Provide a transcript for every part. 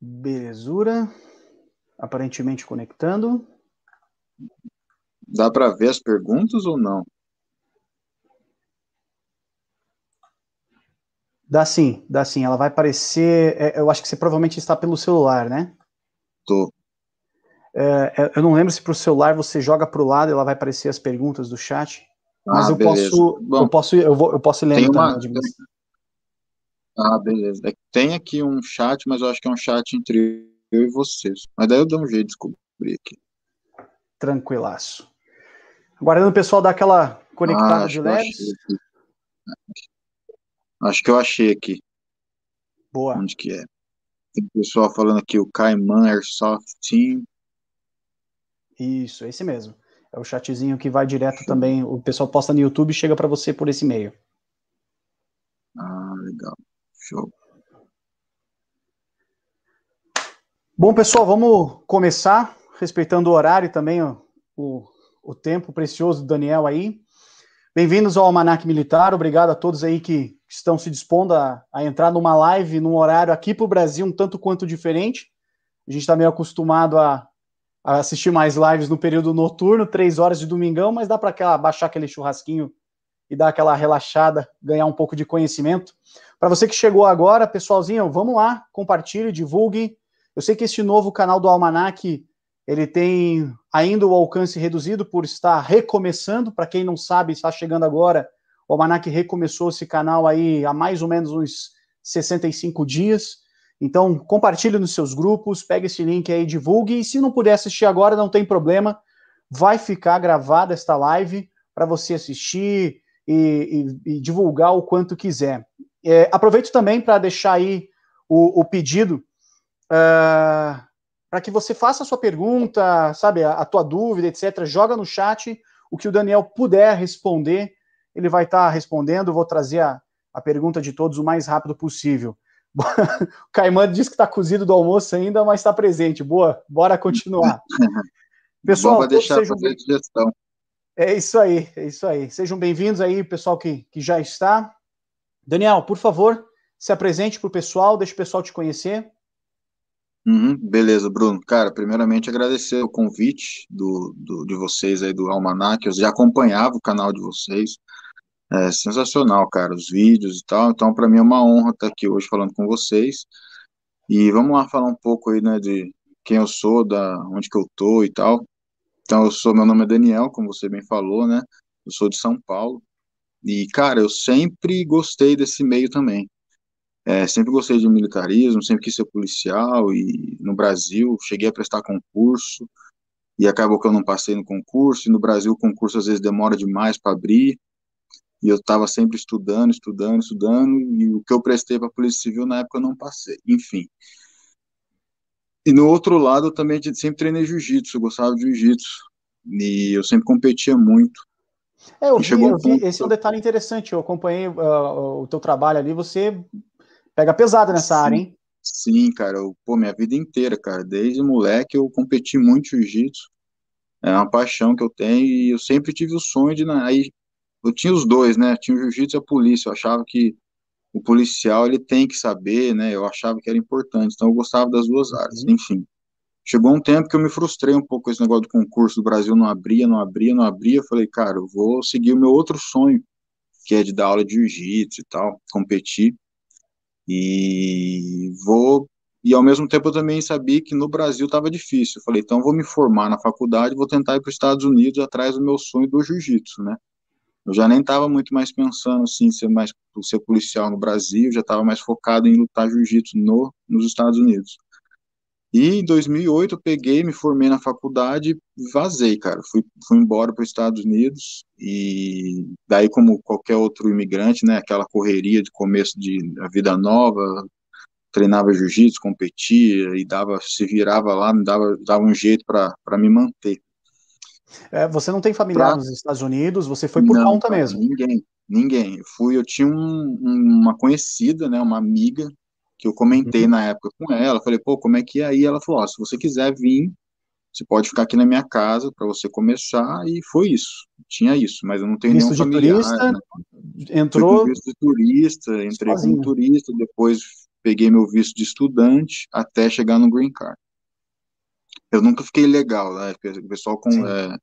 Belezura. Aparentemente conectando. Dá para ver as perguntas ou não? Dá sim, dá sim. Ela vai aparecer. É, eu acho que você provavelmente está pelo celular, né? Tô. É, é eu não lembro se para o celular você joga para o lado e ela vai aparecer as perguntas do chat. Mas ah, eu posso, Bom, eu posso, eu vou, eu posso ler uma, também. Ah, beleza. É tem aqui um chat, mas eu acho que é um chat entre eu e vocês. Mas daí eu dou um jeito de descobrir aqui. Tranquilaço. Aguardando o pessoal dar aquela conectada ah, de leve. Acho que eu achei aqui. Boa. Onde que é? Tem pessoal falando aqui, o Cayman Airsoft Team. Isso, esse mesmo. É o chatzinho que vai direto também. O pessoal posta no YouTube e chega para você por esse meio. Ah, legal. Show. Bom, pessoal, vamos começar, respeitando o horário também o, o tempo precioso do Daniel aí. Bem-vindos ao Almanac Militar, obrigado a todos aí que estão se dispondo a, a entrar numa live, num horário aqui para o Brasil um tanto quanto diferente. A gente está meio acostumado a, a, assistir mais lives no período noturno, três horas de domingão, mas dá para baixar aquele churrasquinho e dar aquela relaxada, ganhar um pouco de conhecimento. Para você que chegou agora, pessoalzinho, vamos lá, compartilhe, divulgue, eu sei que este novo canal do Almanac ele tem ainda o alcance reduzido por estar recomeçando. Para quem não sabe, está chegando agora, o Almanac recomeçou esse canal aí há mais ou menos uns 65 dias. Então, compartilhe nos seus grupos, pegue esse link aí, divulgue. E se não puder assistir agora, não tem problema. Vai ficar gravada esta live para você assistir e, e, e, divulgar o quanto quiser. É, aproveito também para deixar aí o, o pedido uh, para que você faça a sua pergunta, sabe, a, a, tua dúvida, etc. Joga no chat o que o Daniel puder responder, ele vai estar tá respondendo. Vou trazer a, a pergunta de todos o mais rápido possível. o Caimã disse que está cozido do almoço ainda, mas está presente. Boa, bora continuar. Pessoal, Bom, deixar sejam bem... sugestão. É isso aí, é isso aí. Sejam bem-vindos aí, pessoal que, que já está. Daniel, por favor, se apresente para o pessoal, deixe o pessoal te conhecer. Uhum, beleza, Bruno. Cara, primeiramente agradecer o convite do, do, de vocês aí do Almanac. Eu já acompanhava o canal de vocês. É sensacional, cara, os vídeos e tal. Então, para mim é uma honra estar aqui hoje falando com vocês. E vamos lá falar um pouco aí, né, de quem eu sou, da onde que eu tô e tal. Então, eu sou, meu nome é Daniel, como você bem falou, né? Eu sou de São Paulo. E, cara, eu sempre gostei desse meio também. É, sempre gostei de militarismo, sempre quis ser policial e no Brasil cheguei a prestar concurso e acabou que eu não passei no concurso. E no Brasil o concurso às vezes demora demais para abrir e eu estava sempre estudando, estudando, estudando e o que eu prestei para a Polícia Civil na época eu não passei. Enfim. E no outro lado eu também sempre treinei jiu-jitsu, eu gostava de jiu-jitsu e eu sempre competia muito. É, eu vi, eu vi, esse é um detalhe interessante. Eu acompanhei uh, o teu trabalho ali. Você Pega pesado nessa sim, área, hein? Sim, cara. Eu, pô, minha vida inteira, cara. Desde moleque eu competi muito jiu-jitsu. É uma paixão que eu tenho e eu sempre tive o sonho de. Aí eu tinha os dois, né? Tinha o jiu-jitsu e a polícia. Eu achava que o policial ele tem que saber, né? Eu achava que era importante. Então eu gostava das duas áreas. Uhum. Enfim. Chegou um tempo que eu me frustrei um pouco com esse negócio do concurso do Brasil, não abria, não abria, não abria. Eu falei, cara, eu vou seguir o meu outro sonho, que é de dar aula de jiu-jitsu e tal, competir. E vou e ao mesmo tempo eu também sabia que no Brasil estava difícil. Eu falei, então vou me formar na faculdade, vou tentar ir para os Estados Unidos atrás do meu sonho do jiu-jitsu, né? Eu já nem estava muito mais pensando assim ser mais ser policial no Brasil, já estava mais focado em lutar jiu-jitsu no nos Estados Unidos. E em 2008 eu peguei, me formei na faculdade e vazei, cara. Fui, fui embora para os Estados Unidos e daí, como qualquer outro imigrante, né, aquela correria de começo de a vida nova, treinava jiu-jitsu, competia e dava, se virava lá, me dava, dava um jeito para me manter. É, você não tem familiar pra... nos Estados Unidos, você foi por não, conta mesmo? Ninguém, ninguém. Eu fui, eu tinha um, uma conhecida, né, uma amiga que eu comentei uhum. na época com ela, falei, pô, como é que é aí? Ela falou, ó, se você quiser vir, você pode ficar aqui na minha casa para você começar, e foi isso, tinha isso, mas eu não tenho visto nenhum familiar. Turista, né? Entrou... Visto de turista, entrei sozinho. como turista, depois peguei meu visto de estudante, até chegar no Green Card. Eu nunca fiquei legal, né, o pessoal com... É,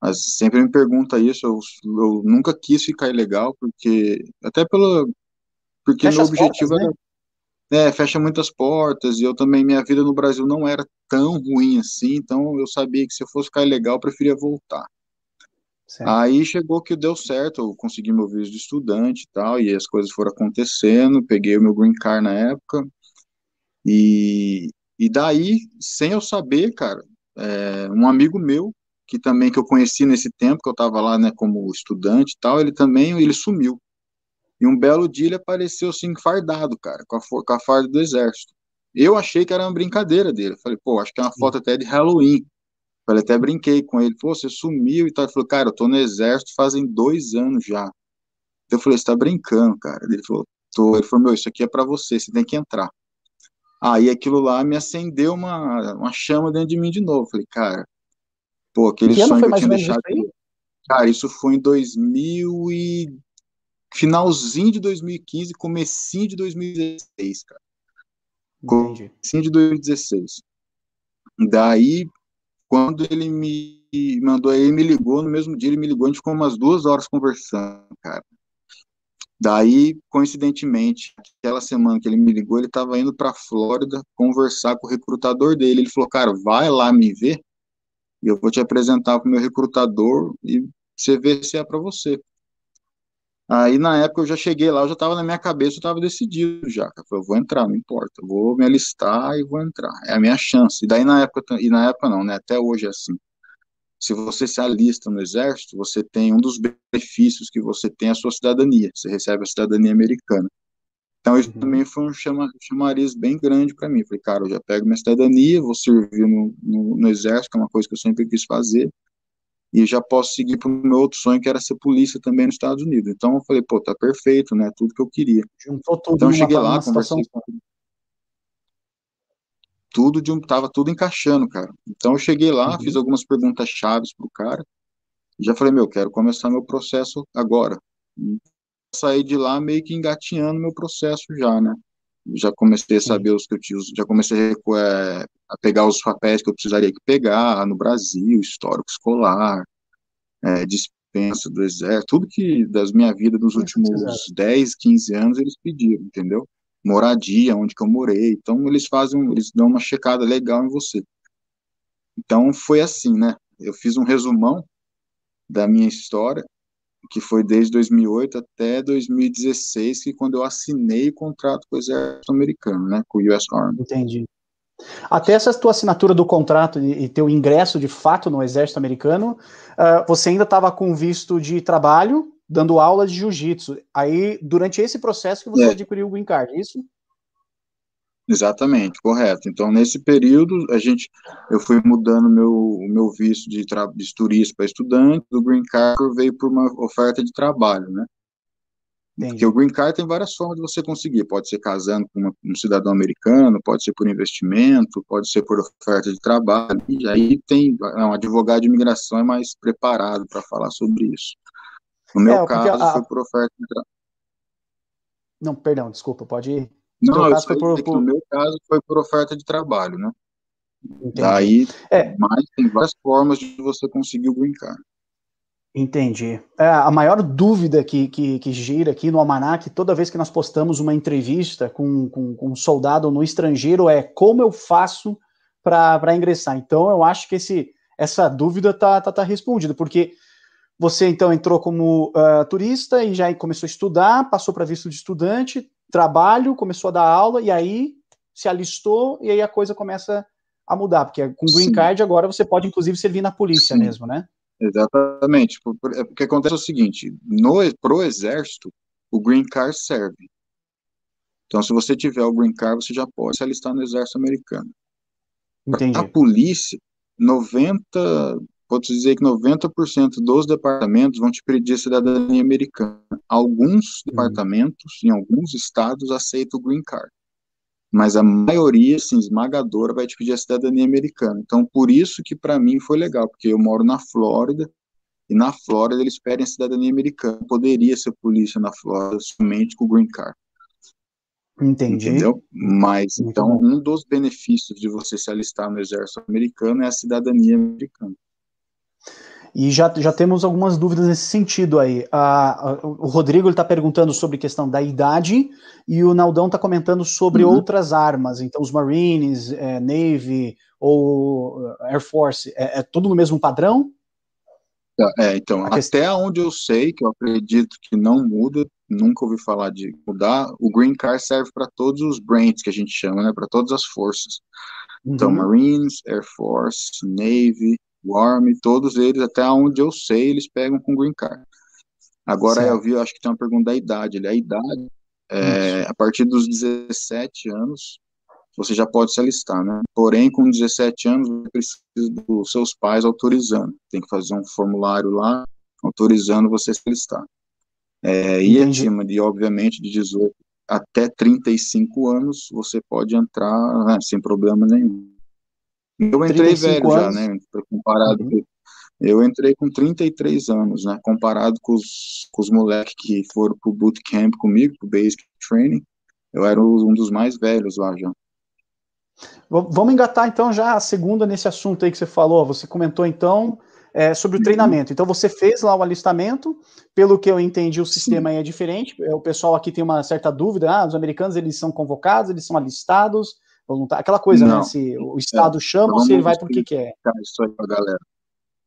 mas sempre me pergunta isso, eu, eu nunca quis ficar ilegal, porque, até pelo, porque fecha meu objetivo portas, era. Né? Fecha muitas portas, e eu também, minha vida no Brasil não era tão ruim assim, então eu sabia que se eu fosse ficar ilegal, eu preferia voltar. Certo. Aí chegou que deu certo, eu consegui meu visto de estudante e tal, e as coisas foram acontecendo, peguei o meu green card na época, e, e daí, sem eu saber, cara, é, um amigo meu, que também que eu conheci nesse tempo, que eu estava lá, né, como estudante e tal, ele também, ele sumiu. E um belo dia ele apareceu assim, fardado, cara, com a, com a farda do exército. Eu achei que era uma brincadeira dele. Falei, pô, acho que é uma foto até de Halloween. Falei, até brinquei com ele. Pô, você sumiu e tal. Ele falou, cara, eu tô no exército fazem dois anos já. Eu falei, você tá brincando, cara. Ele falou, tô. Ele falou, meu, isso aqui é para você, você tem que entrar. Aí aquilo lá me acendeu uma, uma chama dentro de mim de novo. Falei, cara, pô, aquele que sonho que eu tinha deixado. Cara, isso foi em 2000 e finalzinho de 2015, comecinho de 2016, cara. Entendi. Comecinho de 2016. Daí, quando ele me mandou, ele me ligou, no mesmo dia ele me ligou, a gente ficou umas duas horas conversando, cara. Daí, coincidentemente, aquela semana que ele me ligou, ele estava indo para Flórida conversar com o recrutador dele. Ele falou, cara, vai lá me ver e eu vou te apresentar para o meu recrutador e você vê se é para você. Aí na época eu já cheguei lá, eu já estava na minha cabeça, eu estava decidido já. Eu falei, eu vou entrar, não importa, eu vou me alistar e vou entrar. É a minha chance. E daí na época, e na época não, né? Até hoje é assim. Se você se alista no exército, você tem um dos benefícios que você tem é a sua cidadania. Você recebe a cidadania americana. Então isso uhum. também foi um chama, chamariz bem grande para mim. Falei, cara, eu já pego minha cidadania, vou servir no, no, no exército, que é uma coisa que eu sempre quis fazer e já posso seguir para o meu outro sonho, que era ser polícia também nos Estados Unidos. Então eu falei, pô, tá perfeito, né? Tudo que eu queria. Juntou tudo então eu cheguei lá, conversei com tudo de um, tava tudo encaixando, cara. Então eu cheguei lá, uhum. fiz algumas perguntas chaves pro cara, já falei, meu, quero começar meu processo agora. E saí de lá meio que engatinhando meu processo já, né? Já comecei a saber os que eu tinha, já comecei a, é, a pegar os papéis que eu precisaria pegar no Brasil, histórico escolar, é, dispensa do exército, tudo que das minha vida dos últimos 10, 15 anos eles pediram, entendeu? Moradia, onde que eu morei, então eles fazem, eles dão uma checada legal em você. Então foi assim, né? Eu fiz um resumão da minha história, que foi desde 2008 até 2016, que quando eu assinei o contrato com o exército americano, né, com o US Army. Entendi. Até essa tua assinatura do contrato e teu ingresso de fato no exército americano, uh, você ainda estava com visto de trabalho, dando aula de jiu-jitsu. Aí, durante esse processo que você é. adquiriu o green card, é isso? Exatamente, correto. Então, nesse período, a gente, eu fui mudando meu, o meu visto de, de turista para estudante, do green card veio por uma oferta de trabalho, né? Entendi. Porque o green card tem várias formas de você conseguir. Pode ser casando com uma, um cidadão americano, pode ser por investimento, pode ser por oferta de trabalho. E aí tem um advogado de imigração é mais preparado para falar sobre isso. No meu é, caso, a... foi por oferta de trabalho. Não, perdão, desculpa, pode ir. Não, eu por, por... no meu caso foi por oferta de trabalho, né? Entendi. Daí, é. mas tem várias formas de você conseguir o green card. Entendi. É, a maior dúvida que, que, que, gira aqui no Almanac, toda vez que nós postamos uma entrevista com, com, com um soldado no estrangeiro, é como eu faço para ingressar. Então, eu acho que esse, essa dúvida está tá, tá respondida, porque você então entrou como uh, turista e já começou a estudar, passou para visto de estudante, trabalho, começou a dar aula, e aí se alistou, e aí a coisa começa a mudar, porque com Green Sim. Card agora você pode, inclusive, servir na polícia Sim. mesmo, né? Exatamente. É, o que acontece é o seguinte: no, pro exército, o green card serve. Então, se você tiver o green card, você já pode se alistar no exército americano. Entendi. A polícia, 90, pode dizer que 90% dos departamentos vão te pedir cidadania americana. Alguns uhum. departamentos, em alguns estados, aceitam o green card. Mas a maioria, assim, esmagadora, vai te pedir a cidadania americana. Então, por isso que para mim foi legal, porque eu moro na Flórida, e na Flórida eles pedem a cidadania americana. Poderia ser polícia na Flórida somente com o green card. Entendi. Entendeu? Mas, Muito então, bom. um dos benefícios de você se alistar no exército americano é a cidadania americana. E já, já temos algumas dúvidas nesse sentido aí. A, a, o Rodrigo está perguntando sobre a questão da idade e o Naldão está comentando sobre uhum. outras armas. Então, os Marines, é, Navy ou Air Force, é, é, tudo no mesmo padrão? É, então, a questão... até onde eu sei, que eu acredito que não muda, nunca ouvi falar de mudar, o Green Card serve para todos os brands que a gente chama, né, para todas as forças. Então, uhum. Então, Marines, Air Force, Navy, Warm, todos eles, até onde eu sei, eles pegam com green card. Agora, certo. eu vi, eu acho que tem uma pergunta da idade. A idade, é, a partir dos 17 anos, você já pode se alistar, né? Porém, com 17 anos, você precisa dos seus pais autorizando. Tem que fazer um formulário lá, autorizando você se alistar. É, e acima de, obviamente, de 18 até 35 anos, você pode entrar né, sem problema nenhum. Eu entrei velho anos. já, né? Comparado uhum. Eu entrei com 33 anos, né? Comparado com os, com os moleques que foram pro bootcamp comigo, pro basic training, eu era um dos mais velhos lá já. Vamos engatar então já a segunda nesse assunto aí que você falou. Você comentou então é, sobre o uhum. treinamento. Então você fez lá o alistamento, pelo que eu entendi, o sistema aí é diferente. É, o pessoal aqui tem uma certa dúvida: ah, os americanos eles são convocados, eles são alistados voluntário, aquela coisa, né, não. né? Se o Estado é, chama ou se ele vai porque quer. Isso aí pra galera.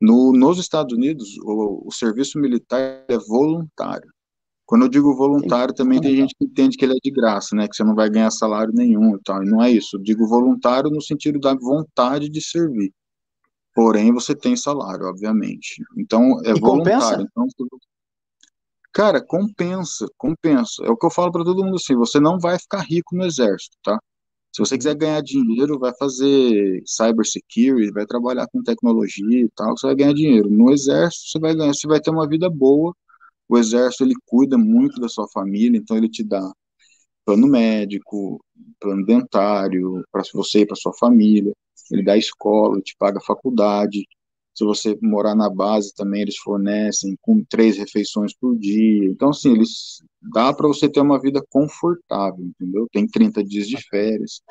No, nos Estados Unidos, o, o, serviço militar é voluntário. Quando eu digo voluntário, também tem gente que entende que ele é de graça, né? Que você não vai ganhar salário nenhum e tal. E não é isso. Eu digo voluntário no sentido da vontade de servir. Porém, você tem salário, obviamente. Então, é e voluntário. Compensa? Então, cara, compensa, compensa. É o que eu falo para todo mundo assim: você não vai ficar rico no exército, tá? Se você quiser ganhar dinheiro, vai fazer cybersecurity, vai trabalhar com tecnologia e tal, você vai ganhar dinheiro. No exército, você vai ganhar, você vai ter uma vida boa. O exército ele cuida muito da sua família, então ele te dá plano médico, plano dentário para você e para sua família. Ele dá escola, te paga faculdade, se você morar na base também, eles fornecem com três refeições por dia. Então, assim, eles dá para você ter uma vida confortável, entendeu? Tem 30 dias de férias.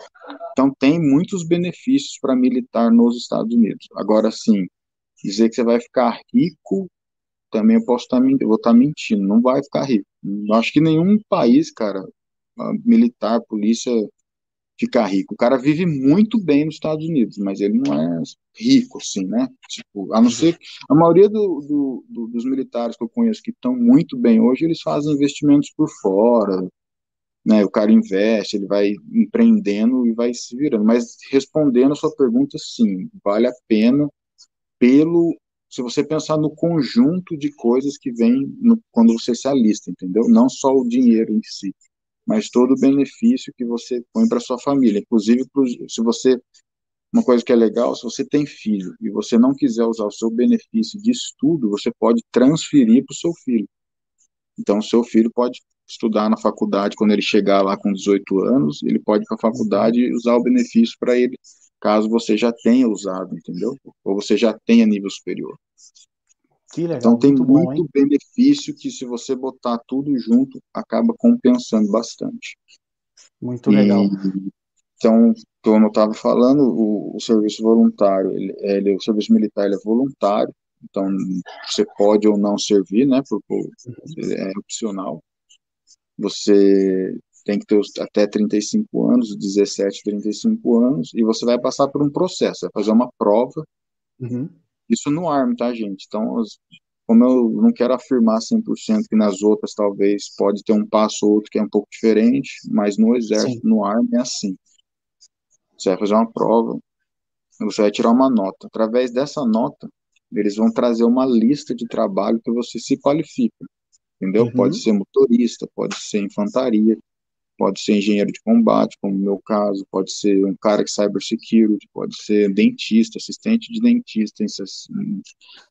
Então, tem muitos benefícios para militar nos Estados Unidos. Agora, sim, dizer que você vai ficar rico, também eu posso estar tá, vou estar tá mentindo, não vai ficar rico. Eu acho que nenhum país, cara, militar, polícia, ficar rico. O cara vive muito bem nos Estados Unidos, mas ele não é rico, assim, né? Tipo, a não ser a maioria do, do, do, dos militares que eu conheço que estão muito bem hoje, eles fazem investimentos por fora, né? O cara investe, ele vai empreendendo e vai se virando. Mas respondendo a sua pergunta, sim, vale a pena pelo se você pensar no conjunto de coisas que vem no, quando você se alista, entendeu? Não só o dinheiro em si mas todo o benefício que você põe para sua família. Inclusive, se você. Uma coisa que é legal, se você tem filho e você não quiser usar o seu benefício de estudo, você pode transferir para o seu filho. Então, o seu filho pode estudar na faculdade quando ele chegar lá com 18 anos, ele pode ir para a faculdade e usar o benefício para ele, caso você já tenha usado, entendeu? Ou você já tenha nível superior. Legal, então tem muito, muito bom, benefício que se você botar tudo junto, acaba compensando bastante. Muito e, legal. Então, como eu estava falando, o, o, serviço voluntário, ele, ele, o serviço militar ele é voluntário, então você pode ou não servir, né, porque é opcional. Você tem que ter até 35 anos, 17, 35 anos, e você vai passar por um processo, vai fazer uma prova, uhum. Isso no ARM, tá, gente? Então, como eu não quero afirmar 100% que nas outras talvez pode ter um passo ou outro que é um pouco diferente, mas no exército, Sim. no ARM é assim. Você vai fazer uma prova, você vai tirar uma nota. Através dessa nota, eles vão trazer uma lista de trabalho que você se qualifica. Entendeu? Uhum. Pode ser motorista, pode ser infantaria, pode ser engenheiro de combate, como no meu caso, pode ser um cara que cybersecurity, pode ser dentista, assistente de dentista,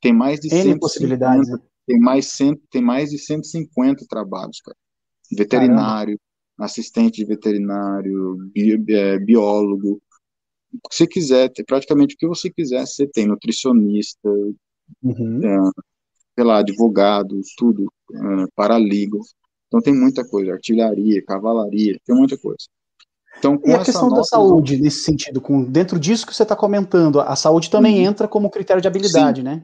tem mais de N 150, possibilidades. Né? Tem mais, cento, tem mais de 150 trabalhos, cara. Veterinário, assistente veterinário, bi, é, biólogo, o que você quiser, praticamente o que você quiser, você tem nutricionista, uhum. é, sei lá, advogado, tudo, é, paralegal. Então tem muita coisa, artilharia, cavalaria, tem muita coisa. Então, e a questão da saúde, nesse sentido, com dentro disso que você está comentando, a saúde também uhum. entra como critério de habilidade, Sim. né?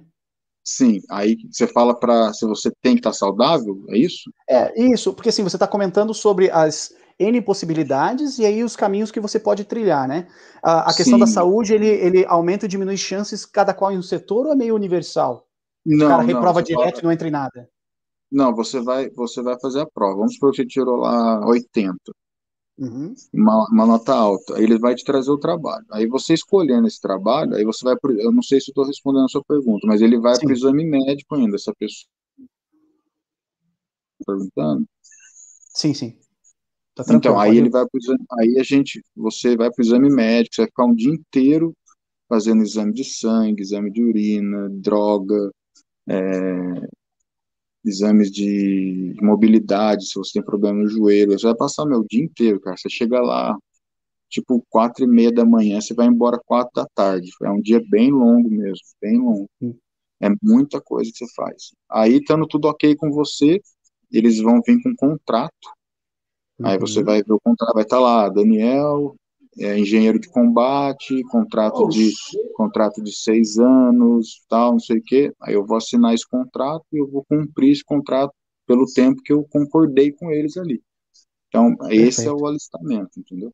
Sim, aí você fala para se você tem que estar tá saudável, é isso? É, isso, porque assim, você está comentando sobre as N possibilidades e aí os caminhos que você pode trilhar, né? A, a questão da saúde, ele, ele aumenta e diminui chances cada qual em um setor ou é meio universal? Não, o cara reprova não, direto fala... e não entra em nada? Não, você vai, você vai fazer a prova. Vamos supor que você tirou lá 80. Uhum. Uma, uma, nota alta, aí ele vai te trazer o trabalho. Aí você escolhendo esse trabalho, aí você vai pro, eu não sei se estou respondendo a sua pergunta, mas ele vai para o exame médico ainda, essa pessoa perguntando. Sim, sim. Tá então, aí ele vai pro exame, aí a gente, você vai para o exame médico, você vai ficar um dia inteiro fazendo exame de sangue, exame de urina, droga, é, exames de mobilidade, se você tem problema no joelho, você vai passar meu dia inteiro, cara. Você chega lá, tipo, quatro e meia da manhã, você vai embora quatro da tarde. É um dia bem longo mesmo, bem longo. É muita coisa que você faz. Aí, estando tudo ok com você, eles vão vir com um contrato Aí você uhum. vai ver o contrato, vai estar tá lá, Daniel, é, engenheiro de combate, contrato de contrato de seis anos, tal, não sei o quê. Aí eu vou assinar esse contrato e eu vou cumprir esse contrato pelo tempo que eu concordei com eles ali. Então, Perfeito. esse é o alistamento, entendeu?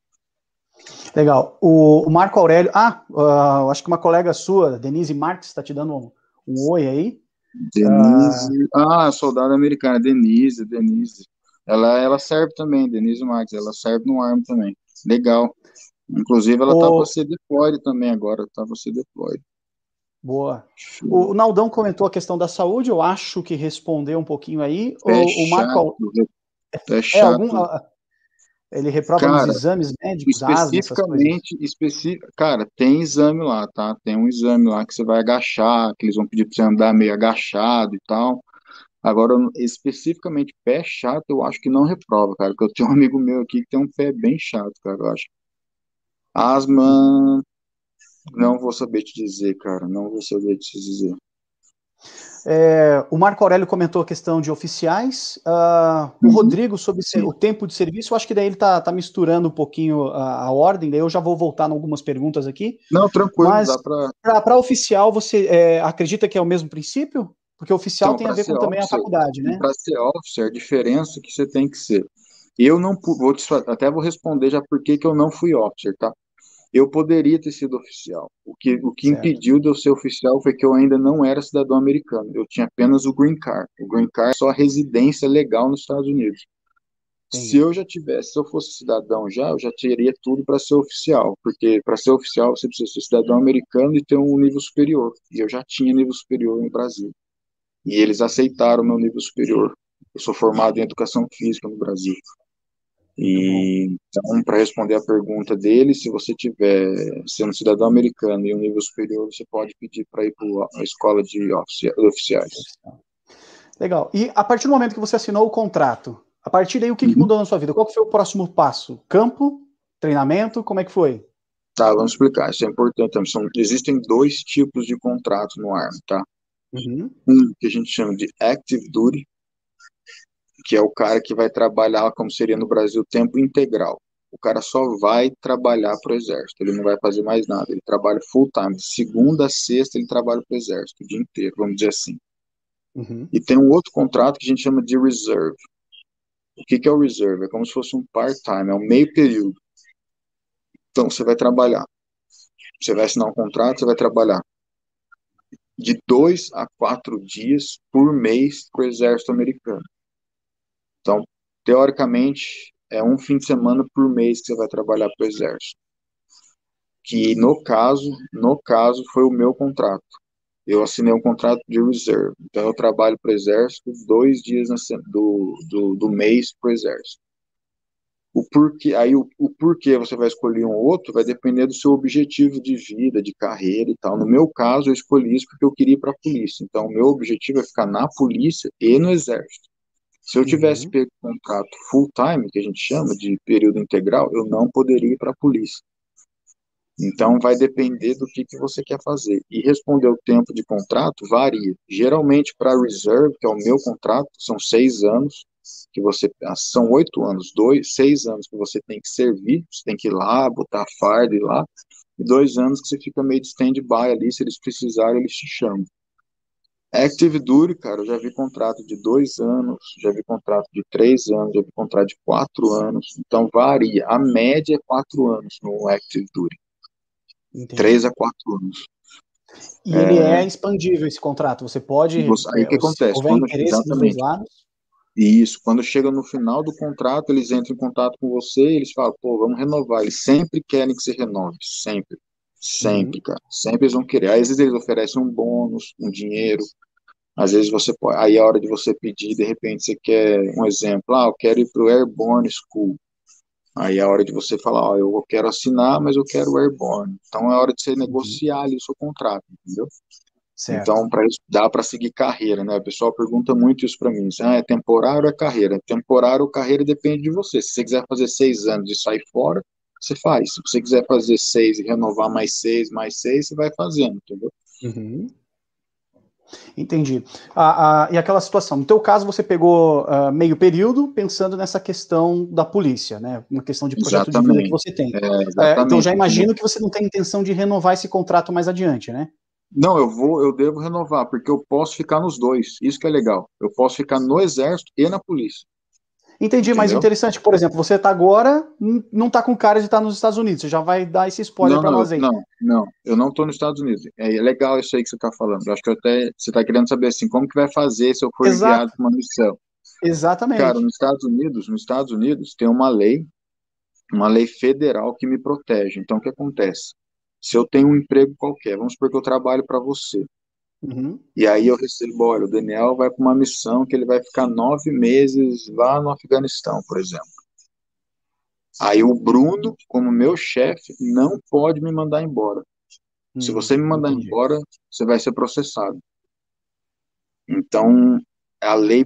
Legal. O, o Marco Aurélio. Ah, uh, acho que uma colega sua, Denise Marques, está te dando um, um, oi aí. Denise. Uh... Ah, soldado americana, Denise, Denise. Ela, ela serve também, Denise Marques, ela serve no ARM também. Legal. Inclusive, ela tá o... tá você deploy também agora, tá você deploy. Boa. O, o Naldão comentou a questão da saúde, eu acho que respondeu um pouquinho aí. É o, o Marco. É, é chato. É algum, ele reprova cara, nos exames médicos, especificamente, especi... cara, tem exame lá, tá? Tem um exame lá que você vai agachar, que eles vão pedir para você andar meio agachado e tal. Agora, especificamente pé chato, eu acho que não reprova, cara, porque eu tenho um amigo meu aqui que tem um pé bem chato, cara, eu acho. Asma, não vou saber te dizer, cara, não vou saber te dizer. É, o Marco Aurélio comentou a questão de oficiais. Uh, o uhum. Rodrigo, sobre o tempo de serviço, eu acho que daí ele está tá misturando um pouquinho a, a, ordem, daí eu já vou voltar em algumas perguntas aqui. Não, tranquilo, Mas, Para oficial, você é, acredita que é o mesmo princípio? Porque oficial então, tem a ver com também officer, a faculdade, né? Para ser officer, a diferença que você tem que ser. Eu não vou te, até vou responder já por que eu não fui officer, tá? Eu poderia ter sido oficial. O que, o que impediu de eu ser oficial foi que eu ainda não era cidadão americano. Eu tinha apenas o green card. O green card é só a residência legal nos Estados Unidos. Entendi. Se eu já tivesse, se eu fosse cidadão já, eu já teria tudo para ser oficial, porque para ser oficial você precisa ser cidadão americano e ter um nível superior. E eu já tinha nível superior no Brasil e eles aceitaram meu nível superior. Eu sou formado em educação física no Brasil. E então, para responder a pergunta dele, se você tiver sendo cidadão americano e um nível superior, você pode pedir para ir para a escola de oficiais. Legal. E a partir do momento que você assinou o contrato, a partir daí o que, uhum. que mudou na sua vida? Qual foi o próximo passo? Campo? Treinamento? Como é que foi? Tá, vamos explicar. Isso é importante. São, existem dois tipos de contrato no ARM, tá? Uhum. Um que a gente chama de Active Duty, que é o cara que vai trabalhar, como seria no Brasil, tempo integral. O cara só vai trabalhar para o exército, ele não vai fazer mais nada, ele trabalha full time. Segunda a sexta ele trabalha para o exército, o dia inteiro, vamos dizer assim. Uhum. E tem um outro contrato que a gente chama de reserve. O que, que é o reserve? É como se fosse um part-time, é um meio período. Então, você vai trabalhar. Você vai assinar um contrato, você vai trabalhar de dois a quatro dias por mês para o exército americano. Então, teoricamente, é um fim de semana por mês que você vai trabalhar para o exército. Que no caso, no caso, foi o meu contrato. Eu assinei um contrato de reserve. Então, eu trabalho para o exército dois dias do, do, do mês para o exército. O porquê, aí o, o porquê você vai escolher um outro vai depender do seu objetivo de vida, de carreira e tal. No meu caso, eu escolhi isso porque eu queria ir para a polícia. Então, o meu objetivo é ficar na polícia e no exército. Se eu tivesse uhum. pego contrato full time, que a gente chama de período integral, eu não poderia ir para a polícia. Então, vai depender do que, que você quer fazer. E responder o tempo de contrato varia. Geralmente, para reserve, que é o meu contrato, são seis anos, que você. Ah, são oito anos, dois, seis anos que você tem que servir, você tem que ir lá, botar fardo e lá, e dois anos que você fica meio de stand-by ali, se eles precisarem, eles te chamam. Active Duty, cara, eu já vi contrato de dois anos, já vi contrato de três anos, já vi contrato de quatro anos, então varia. A média é quatro anos no Active Duty. Entendi. Três a quatro anos. E é... ele é expandível esse contrato. Você pode. Aí o que acontece? Quando, exatamente. Isso, quando chega no final do contrato, eles entram em contato com você e eles falam, pô, vamos renovar. Eles sempre querem que você renove, sempre. Sempre, uhum. cara. Sempre eles vão querer. Às vezes eles oferecem um bônus, um dinheiro. Às vezes você pode. Aí é a hora de você pedir, de repente você quer um exemplo. Ah, eu quero ir para o Airborne School. Aí é a hora de você falar, ó, eu quero assinar, mas eu quero o Airborne. Então é hora de você uhum. negociar ali o seu contrato, entendeu? Certo. Então, para dá para seguir carreira, né? O pessoal pergunta muito isso para mim. Ah, é temporário ou é carreira? Temporário ou carreira depende de você. Se você quiser fazer seis anos e sair fora, você faz. Se você quiser fazer seis e renovar mais seis, mais seis, você vai fazendo, entendeu? Uhum. Entendi. Ah, ah, e aquela situação, no teu caso você pegou uh, meio período pensando nessa questão da polícia, né? Uma questão de projeto exatamente. de vida que você tem. É, é, então já imagino que você não tem intenção de renovar esse contrato mais adiante, né? Não, eu vou, eu devo renovar, porque eu posso ficar nos dois. Isso que é legal. Eu posso ficar no exército e na polícia. Entendi, Entendeu? mas interessante, por exemplo, você está agora, não está com cara de estar tá nos Estados Unidos, você já vai dar esse spoiler para nós aí. Não, não, eu não estou nos Estados Unidos. É, legal isso aí que você está falando. Eu acho que até você está querendo saber assim, como que vai fazer se eu for Exato. enviado para uma missão. Exatamente. Cara, nos Estados Unidos, nos Estados Unidos tem uma lei, uma lei federal que me protege. Então o que acontece? Se eu tenho um emprego qualquer, vamos supor que eu trabalho para você. Uhum. E aí eu recebo, olha, o Daniel vai para uma missão que ele vai ficar nove meses lá no Afeganistão, por exemplo. Aí o Bruno, como meu chefe, não pode me mandar embora. Se você me mandar Entendi. embora, você vai ser processado. Então, a lei,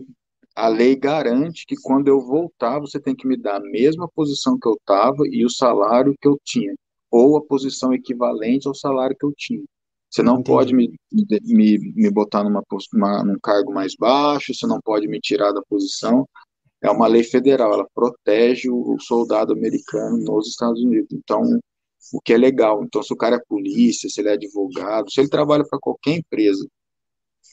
a lei garante que quando eu voltar, você tem que me dar a mesma posição que eu estava e o salário que eu tinha ou a posição equivalente ao salário que eu tinha. Você não Entendi. pode me, me, me botar numa, uma, num cargo mais baixo, você não pode me tirar da posição. É uma lei federal, ela protege o, o soldado americano nos Estados Unidos. Então, o que é legal. Então, se o cara é polícia, se ele é advogado, se ele trabalha para qualquer empresa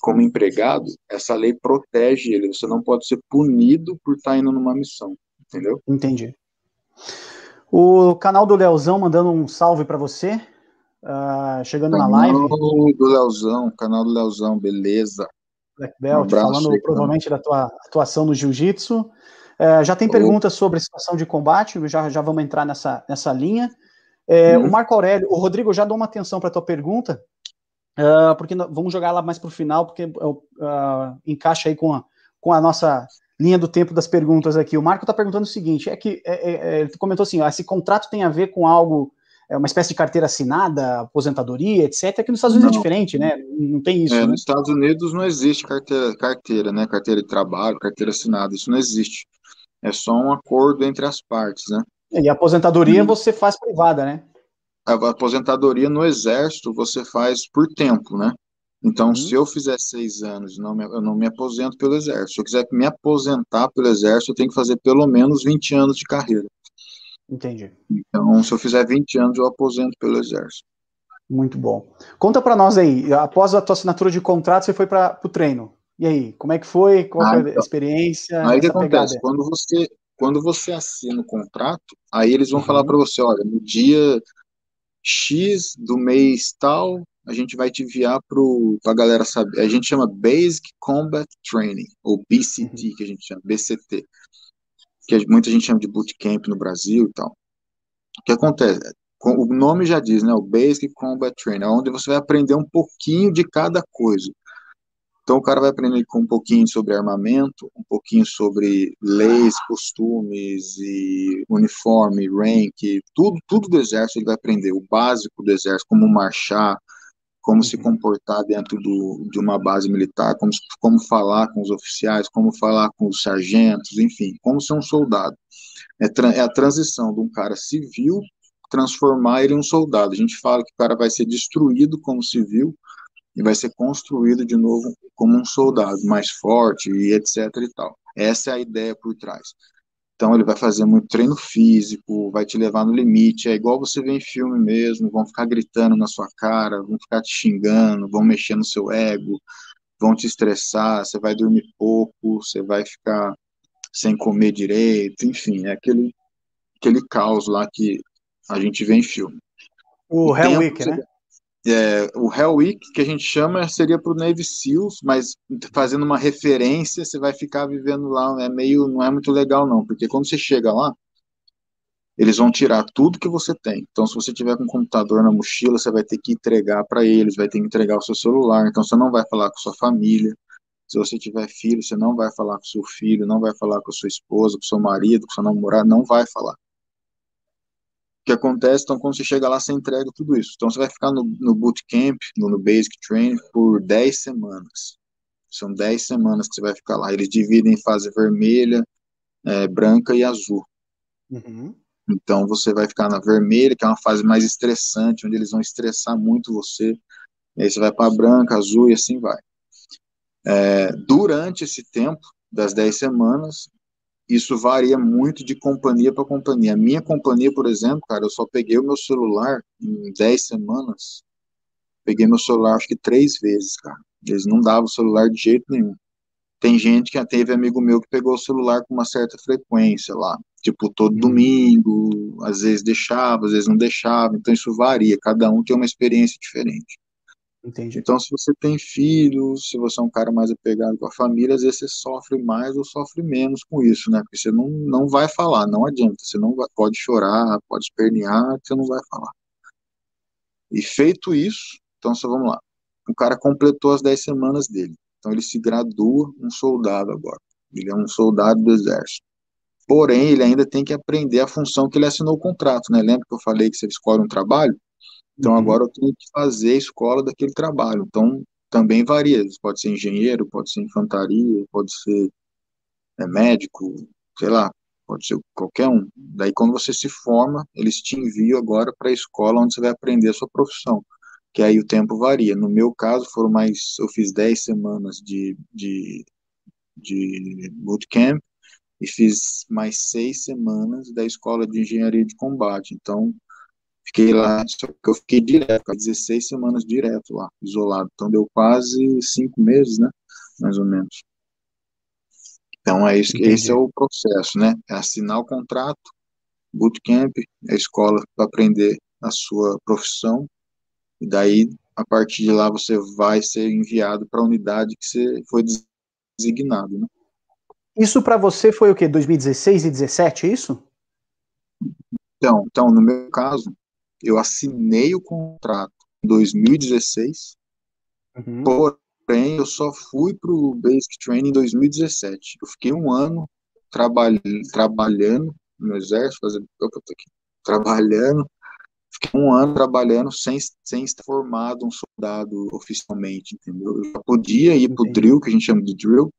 como empregado, essa lei protege ele. Você não pode ser punido por estar indo numa missão, entendeu? Entendi. O canal do Leozão mandando um salve para você. Uh, chegando canal na live. Canal do Leozão, canal do Leozão, beleza. Black Belt, um falando aí, provavelmente da tua atuação no jiu-jitsu. Uh, já tem perguntas sobre a situação de combate, já, já vamos entrar nessa, nessa linha. É, hum. O Marco Aurélio, o Rodrigo, já dou uma atenção para a tua pergunta, uh, porque vamos jogar lá mais para o final, porque encaixa aí com a, com a nossa linha do tempo das perguntas aqui. O Marco está perguntando o seguinte: é que é, é, ele comentou assim, ó, esse contrato tem a ver com algo, uma espécie de carteira assinada, aposentadoria, etc. Que nos Estados Unidos é não. é diferente, né? Não tem isso. É, né? Nos Estados Unidos não existe carteira, carteira, né? Carteira de trabalho, carteira assinada, isso não existe. É só um acordo entre as partes, né? E a aposentadoria hum. você faz privada, né? A aposentadoria no exército você faz por tempo, né? Então, uhum. se eu fizer seis anos, não me, eu não me aposento pelo exército. Se eu quiser me aposentar pelo exército, eu tenho que fazer pelo menos 20 anos de carreira. Entendi. Então, se eu fizer 20 anos, eu aposento pelo exército. Muito bom. Conta para nós aí, após a tua assinatura de contrato, você foi para o treino. E aí, como é que foi? Qual ah, foi a então. experiência? Aí o que acontece? Quando você, quando você assina o contrato, aí eles vão uhum. falar para você, olha, no dia X do mês tal, a gente vai te enviar para a galera saber. A gente chama Basic Combat Training, ou BCT, uhum. que a gente chama, BCT, que muita gente chama de bootcamp no Brasil e tal. O que acontece? O nome já diz, né? O Basic Combat Training, onde você vai aprender um pouquinho de cada coisa. Então o cara vai aprender um pouquinho sobre armamento, um pouquinho sobre leis, costumes e uniforme, rank, tudo, tudo do exército ele vai aprender, o básico do exército, como marchar, como se comportar dentro do, de uma base militar, como, como falar com os oficiais, como falar com os sargentos, enfim, como ser um soldado. É, é a transição de um cara civil transformar ele em um soldado. A gente fala que o cara vai ser destruído como civil e vai ser construído de novo como um soldado mais forte e etc e tal. Essa é a ideia por trás. Então ele vai fazer muito treino físico, vai te levar no limite, é igual você vê em filme mesmo, vão ficar gritando na sua cara, vão ficar te xingando, vão mexer no seu ego, vão te estressar, você vai dormir pouco, você vai ficar sem comer direito, enfim, é aquele, aquele caos lá que a gente vê em filme. O Hell Week, né? É, o Hell Week, que a gente chama, seria para o Navy SEALs, mas fazendo uma referência, você vai ficar vivendo lá, é meio, não é muito legal não, porque quando você chega lá, eles vão tirar tudo que você tem. Então, se você tiver com um computador na mochila, você vai ter que entregar para eles, vai ter que entregar o seu celular, então você não vai falar com sua família. Se você tiver filho, você não vai falar com seu filho, não vai falar com sua esposa, com seu marido, com seu namorado, não vai falar que acontece, então quando você chega lá, você entrega tudo isso. Então você vai ficar no, no bootcamp, no, no basic training, por 10 semanas. São 10 semanas que você vai ficar lá. Eles dividem em fase vermelha, é, branca e azul. Uhum. Então você vai ficar na vermelha, que é uma fase mais estressante, onde eles vão estressar muito você. Aí você vai para branca, azul e assim vai. É, durante esse tempo, das 10 semanas, isso varia muito de companhia para companhia. A minha companhia, por exemplo, cara, eu só peguei o meu celular em 10 semanas. Peguei meu celular acho que três vezes, cara. Eles não davam o celular de jeito nenhum. Tem gente que teve amigo meu que pegou o celular com uma certa frequência lá. Tipo, todo uhum. domingo, às vezes deixava, às vezes não deixava. Então isso varia. Cada um tem uma experiência diferente. Entendi. Então, se você tem filhos, se você é um cara mais apegado com a família, às vezes você sofre mais ou sofre menos com isso, né? Porque você não, não vai falar, não adianta. Você não vai, pode chorar, pode espernear, você não vai falar. E feito isso, então só vamos lá. O cara completou as 10 semanas dele. Então ele se gradua um soldado agora. Ele é um soldado do exército. Porém, ele ainda tem que aprender a função que ele assinou o contrato, né? Lembra que eu falei que você escolhe um trabalho? Então uhum. agora eu tenho que fazer a escola daquele trabalho. Então também varia. Pode ser engenheiro, pode ser infantaria, pode ser é, médico, sei lá, pode ser qualquer um. Daí quando você se forma, eles te enviam agora para a escola onde você vai aprender a sua profissão. Que aí o tempo varia. No meu caso, foram mais. Eu fiz 10 semanas de, de, de bootcamp e fiz mais seis semanas da escola de engenharia de combate. Então, Fiquei lá, só que eu fiquei direto, 16 semanas direto lá, isolado. Então deu quase cinco meses, né? Mais ou menos. Então é isso, esse é o processo, né? É assinar o contrato, bootcamp, a escola para aprender a sua profissão, e daí, a partir de lá, você vai ser enviado para a unidade que você foi designado, né? Isso para você foi o quê? 2016 e 2017, é isso? Então, então, no meu caso, eu assinei o contrato em 2016, uhum. porém eu só fui para o Basic Training em 2017. Eu fiquei um ano trabalh trabalhando no exército, fazendo eu tô aqui, trabalhando, fiquei um ano trabalhando sem, sem estar formado um soldado oficialmente, entendeu? Eu já podia ir para o drill, que a gente chama de drill,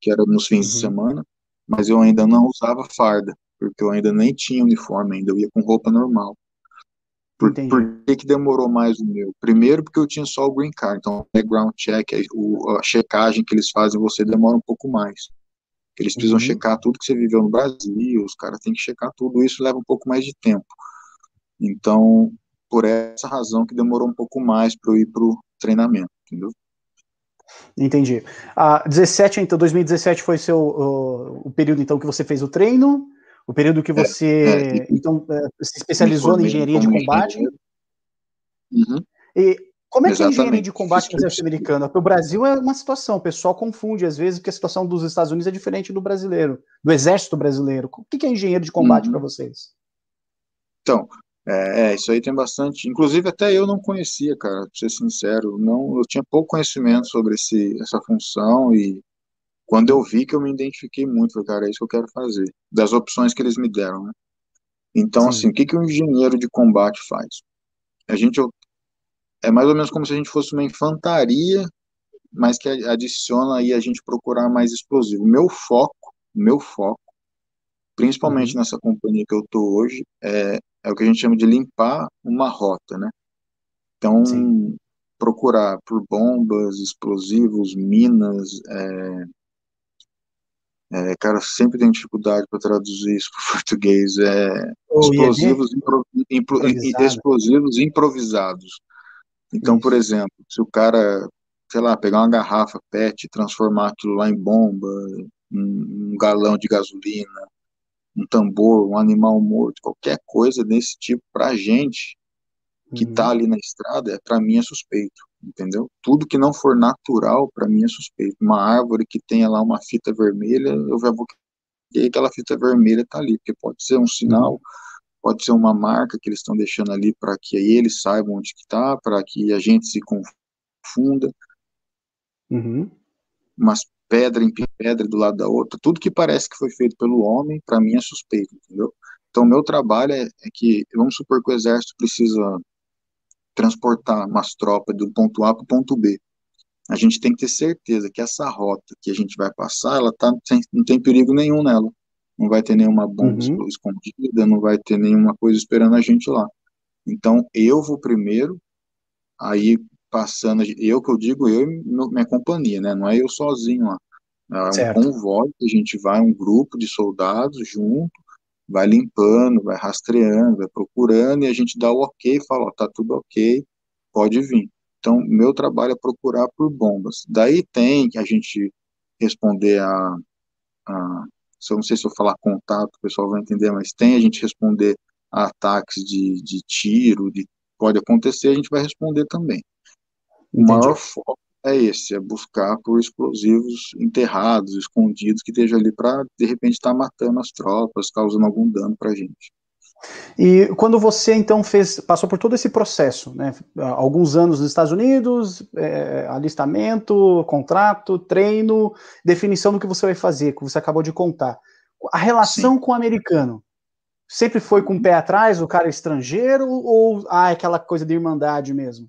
que era nos fins uhum. de semana, mas eu ainda não usava farda, porque eu ainda nem tinha uniforme ainda, eu ia com roupa normal. Por, por, que, que demorou mais o meu? Primeiro, porque eu tinha só o green card, então o background check, a, a checagem que eles fazem você demora um pouco mais. Eles precisam uhum. checar tudo que você viveu no Brasil, os caras têm que checar tudo, isso leva um pouco mais de tempo. Então, por essa razão que demorou um pouco mais para eu ir para o treinamento, entendeu? Entendi. Ah, 17, então, 2017 foi seu, o, o período então que você fez o treino, o período que é, você é, então é, se especializou na engenharia de combate. Uhum. E como é que é a engenharia de combate no exército americano? Porque o Brasil é uma situação, o pessoal confunde às vezes, porque a situação dos Estados Unidos é diferente do brasileiro, do exército brasileiro. O que é engenheiro de combate uhum. para vocês? Então, é, é, isso aí tem bastante. Inclusive, até eu não conhecia, cara, pra ser sincero. Não, eu tinha pouco conhecimento sobre esse, essa função e quando eu vi que eu me identifiquei muito, falei, cara, é isso que eu quero fazer, das opções que eles me deram, né? Então, Sim. assim, o que, que um engenheiro de combate faz? A gente é mais ou menos como se a gente fosse uma infantaria, mas que adiciona aí a gente procurar mais explosivo. Meu foco, meu foco, principalmente uhum. nessa companhia que eu tô hoje, é, é o que a gente chama de limpar uma rota, né? Então, Sim. procurar por bombas, explosivos, minas, é, é, cara, sempre tenho dificuldade para traduzir isso para português. É, explosivos, impro, impro, explosivos improvisados. Então, isso. por exemplo, se o cara, sei lá, pegar uma garrafa PET, transformar aquilo lá em bomba, um, um galão de gasolina, um tambor, um animal morto, qualquer coisa desse tipo, para a gente que está uhum. ali na estrada, é, para mim é suspeito, entendeu? Tudo que não for natural, para mim é suspeito. Uma árvore que tenha lá uma fita vermelha, eu já vou que aquela fita vermelha está ali, porque pode ser um sinal, uhum. pode ser uma marca que eles estão deixando ali para que eles saibam onde que está, para que a gente se confunda. Uhum. Mas pedra em pedra do lado da outra, tudo que parece que foi feito pelo homem, para mim é suspeito, entendeu? Então, meu trabalho é, é, que, vamos supor que o exército precisa transportar umas tropas do ponto A para o ponto B. A gente tem que ter certeza que essa rota que a gente vai passar, ela tá, não tem perigo nenhum nela. Não vai ter nenhuma bomba uhum. escondida, não vai ter nenhuma coisa esperando a gente lá. Então, eu vou primeiro, aí passando, eu que eu digo, eu e minha companhia, né? Não é eu sozinho lá. É um certo. convoy, a gente vai, um grupo de soldados junto, vai limpando, vai rastreando, vai procurando, e a gente dá o ok, fala, ó, tá tudo ok, pode vir. Então, meu trabalho é procurar por bombas. Daí tem que a gente responder a, a se eu não sei se eu falar contato, o pessoal vai entender, mas tem a gente responder a ataques de, de tiro, de, pode acontecer, a gente vai responder também. O maior foco é esse, é buscar por explosivos enterrados, escondidos, que estejam ali para, de repente, estar tá matando as tropas, causando algum dano para a gente. E quando você então fez, passou por todo esse processo, né? Alguns anos nos Estados Unidos, é, alistamento, contrato, treino, definição do que você vai fazer, que você acabou de contar. A relação Sim. com o americano sempre foi com o pé atrás, o cara estrangeiro, ou ah, é aquela coisa de irmandade mesmo?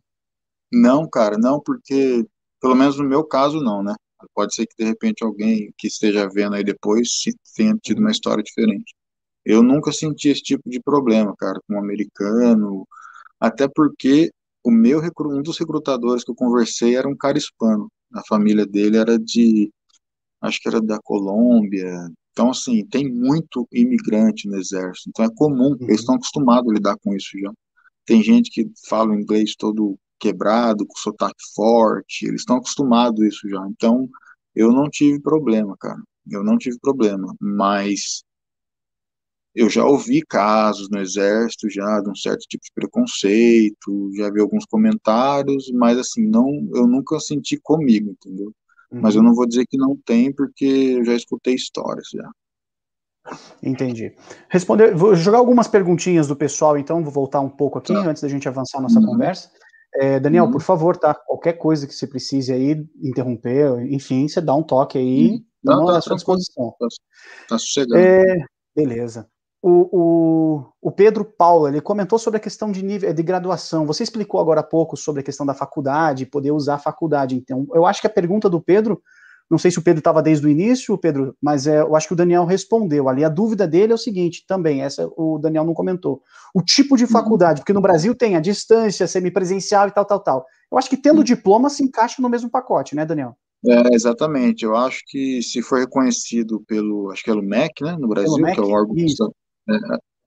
Não, cara, não, porque, pelo menos no meu caso, não, né? Pode ser que de repente alguém que esteja vendo aí depois tenha tido uma história diferente. Eu nunca senti esse tipo de problema, cara, com um americano, até porque o meu um dos recrutadores que eu conversei era um cara hispano. A família dele era de, acho que era da Colômbia. Então, assim, tem muito imigrante no exército. Então é comum, uhum. eles estão acostumados a lidar com isso já. Tem gente que fala o inglês todo quebrado, com sotaque forte, eles estão acostumados a isso já. Então, eu não tive problema, cara. Eu não tive problema, mas eu já ouvi casos no exército já de um certo tipo de preconceito, já vi alguns comentários, mas assim, não, eu nunca senti comigo, entendeu? Uhum. Mas eu não vou dizer que não tem, porque eu já escutei histórias já. Entendi. Responder, vou jogar algumas perguntinhas do pessoal, então, vou voltar um pouco aqui, tá. antes da gente avançar a nossa uhum. conversa. É, Daniel, uhum. por favor, tá? Qualquer coisa que você precise aí, interromper, enfim, você dá um toque aí, uhum. estamos tá, à sua disposição. Tá, tá sossegado. É, beleza. O, o, o, Pedro Paulo, ele comentou sobre a questão de nível de graduação. Você explicou agora há pouco sobre a questão da faculdade, poder usar a faculdade. Então, eu acho que a pergunta do Pedro não sei se o Pedro estava desde o início, Pedro, mas é, eu acho que o Daniel respondeu ali. A dúvida dele é o seguinte, também, essa o Daniel não comentou. O tipo de uhum. faculdade, porque no Brasil tem a distância, semipresencial e tal, tal, tal. Eu acho que tendo uhum. diploma se encaixa no mesmo pacote, né, Daniel? É, exatamente. Eu acho que se for reconhecido pelo, acho que é o MEC, né, no Brasil, MEC, que é o órgão. É,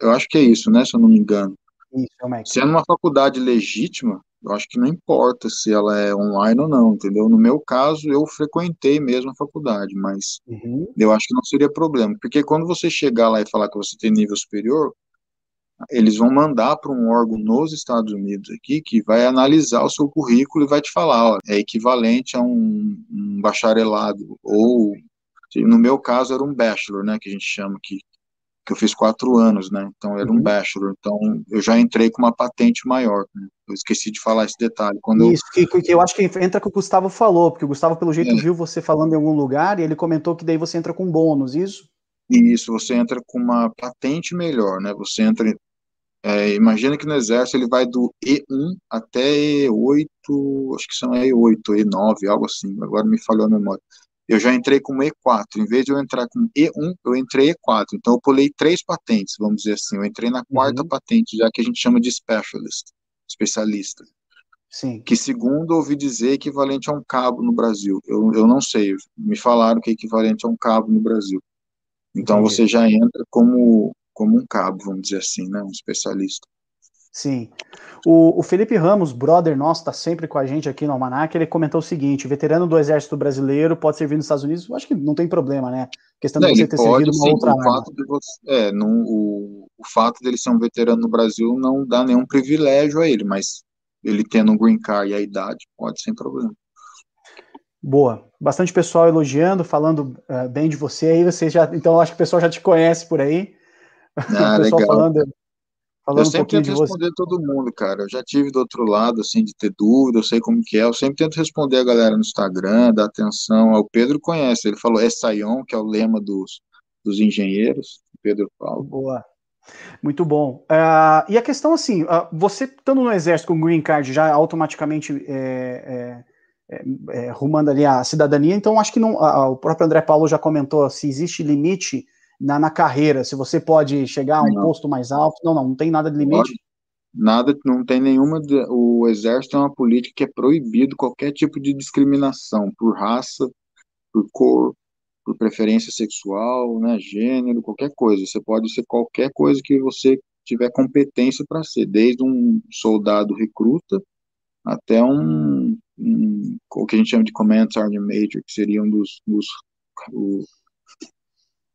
eu acho que é isso, né, se eu não me engano. Isso, é o MEC. Se é numa faculdade legítima, eu acho que não importa se ela é online ou não, entendeu? No meu caso, eu frequentei mesmo a faculdade, mas uhum. eu acho que não seria problema, porque quando você chegar lá e falar que você tem nível superior, eles vão mandar para um órgão nos Estados Unidos aqui que vai analisar o seu currículo e vai te falar, ó, é equivalente a um, um bacharelado ou no meu caso era um bachelor, né, que a gente chama aqui, que eu fiz quatro anos, né? Então era um uhum. bachelor. Então eu já entrei com uma patente maior. Né? Eu esqueci de falar esse detalhe. Quando Isso, eu... que, que, eu acho que entra com o Gustavo falou, porque o Gustavo, pelo jeito, é. viu você falando em algum lugar e ele comentou que daí você entra com bônus, isso? Isso, você entra com uma patente melhor, né? Você entra é, imagina que no exército ele vai do E1 até E8, acho que são E8, E9, algo assim, agora me falhou a memória. Eu já entrei com E4, em vez de eu entrar com E1, eu entrei E4, então eu pulei três patentes, vamos dizer assim, eu entrei na quarta uhum. patente, já que a gente chama de specialist, especialista. Sim. Que segundo ouvi dizer é equivalente a um cabo no Brasil. Eu, eu não sei, me falaram que é equivalente a um cabo no Brasil. Então Entendi. você já entra como como um cabo, vamos dizer assim, né? Um especialista. Sim. O, o Felipe Ramos, brother nosso, está sempre com a gente aqui no Almanac, ele comentou o seguinte: veterano do Exército Brasileiro pode servir nos Estados Unidos? Eu acho que não tem problema, né? A questão de você ter pode, servido uma sim, outra o fato de você, é, não, o, o fato dele ser um veterano no Brasil não dá nenhum privilégio a ele, mas ele tendo um green card e a idade, pode sem problema. Boa. Bastante pessoal elogiando, falando uh, bem de você aí. Você já, então, acho que o pessoal já te conhece por aí. Ah, o pessoal legal. falando, falando eu sempre um tento responder você. todo mundo, cara. Eu já tive do outro lado, assim, de ter dúvida, eu sei como que é. Eu sempre tento responder a galera no Instagram, dar atenção. O Pedro conhece, ele falou é Sayon, que é o lema dos, dos engenheiros. O Pedro Paulo. Boa. Muito bom. Uh, e a questão, assim, uh, você estando no exército com green card já automaticamente é, é, é, é, rumando ali a cidadania, então acho que não, uh, o próprio André Paulo já comentou se existe limite na, na carreira? Se você pode chegar a um não. posto mais alto? Não, não, não tem nada de limite. Nada, não tem nenhuma. O exército é uma política que é proibido qualquer tipo de discriminação por raça, por cor, por preferência sexual, né, gênero, qualquer coisa. Você pode ser qualquer coisa que você tiver competência para ser, desde um soldado recruta até um, um, o que a gente chama de Command Sergeant Major, que seria um dos, dos o,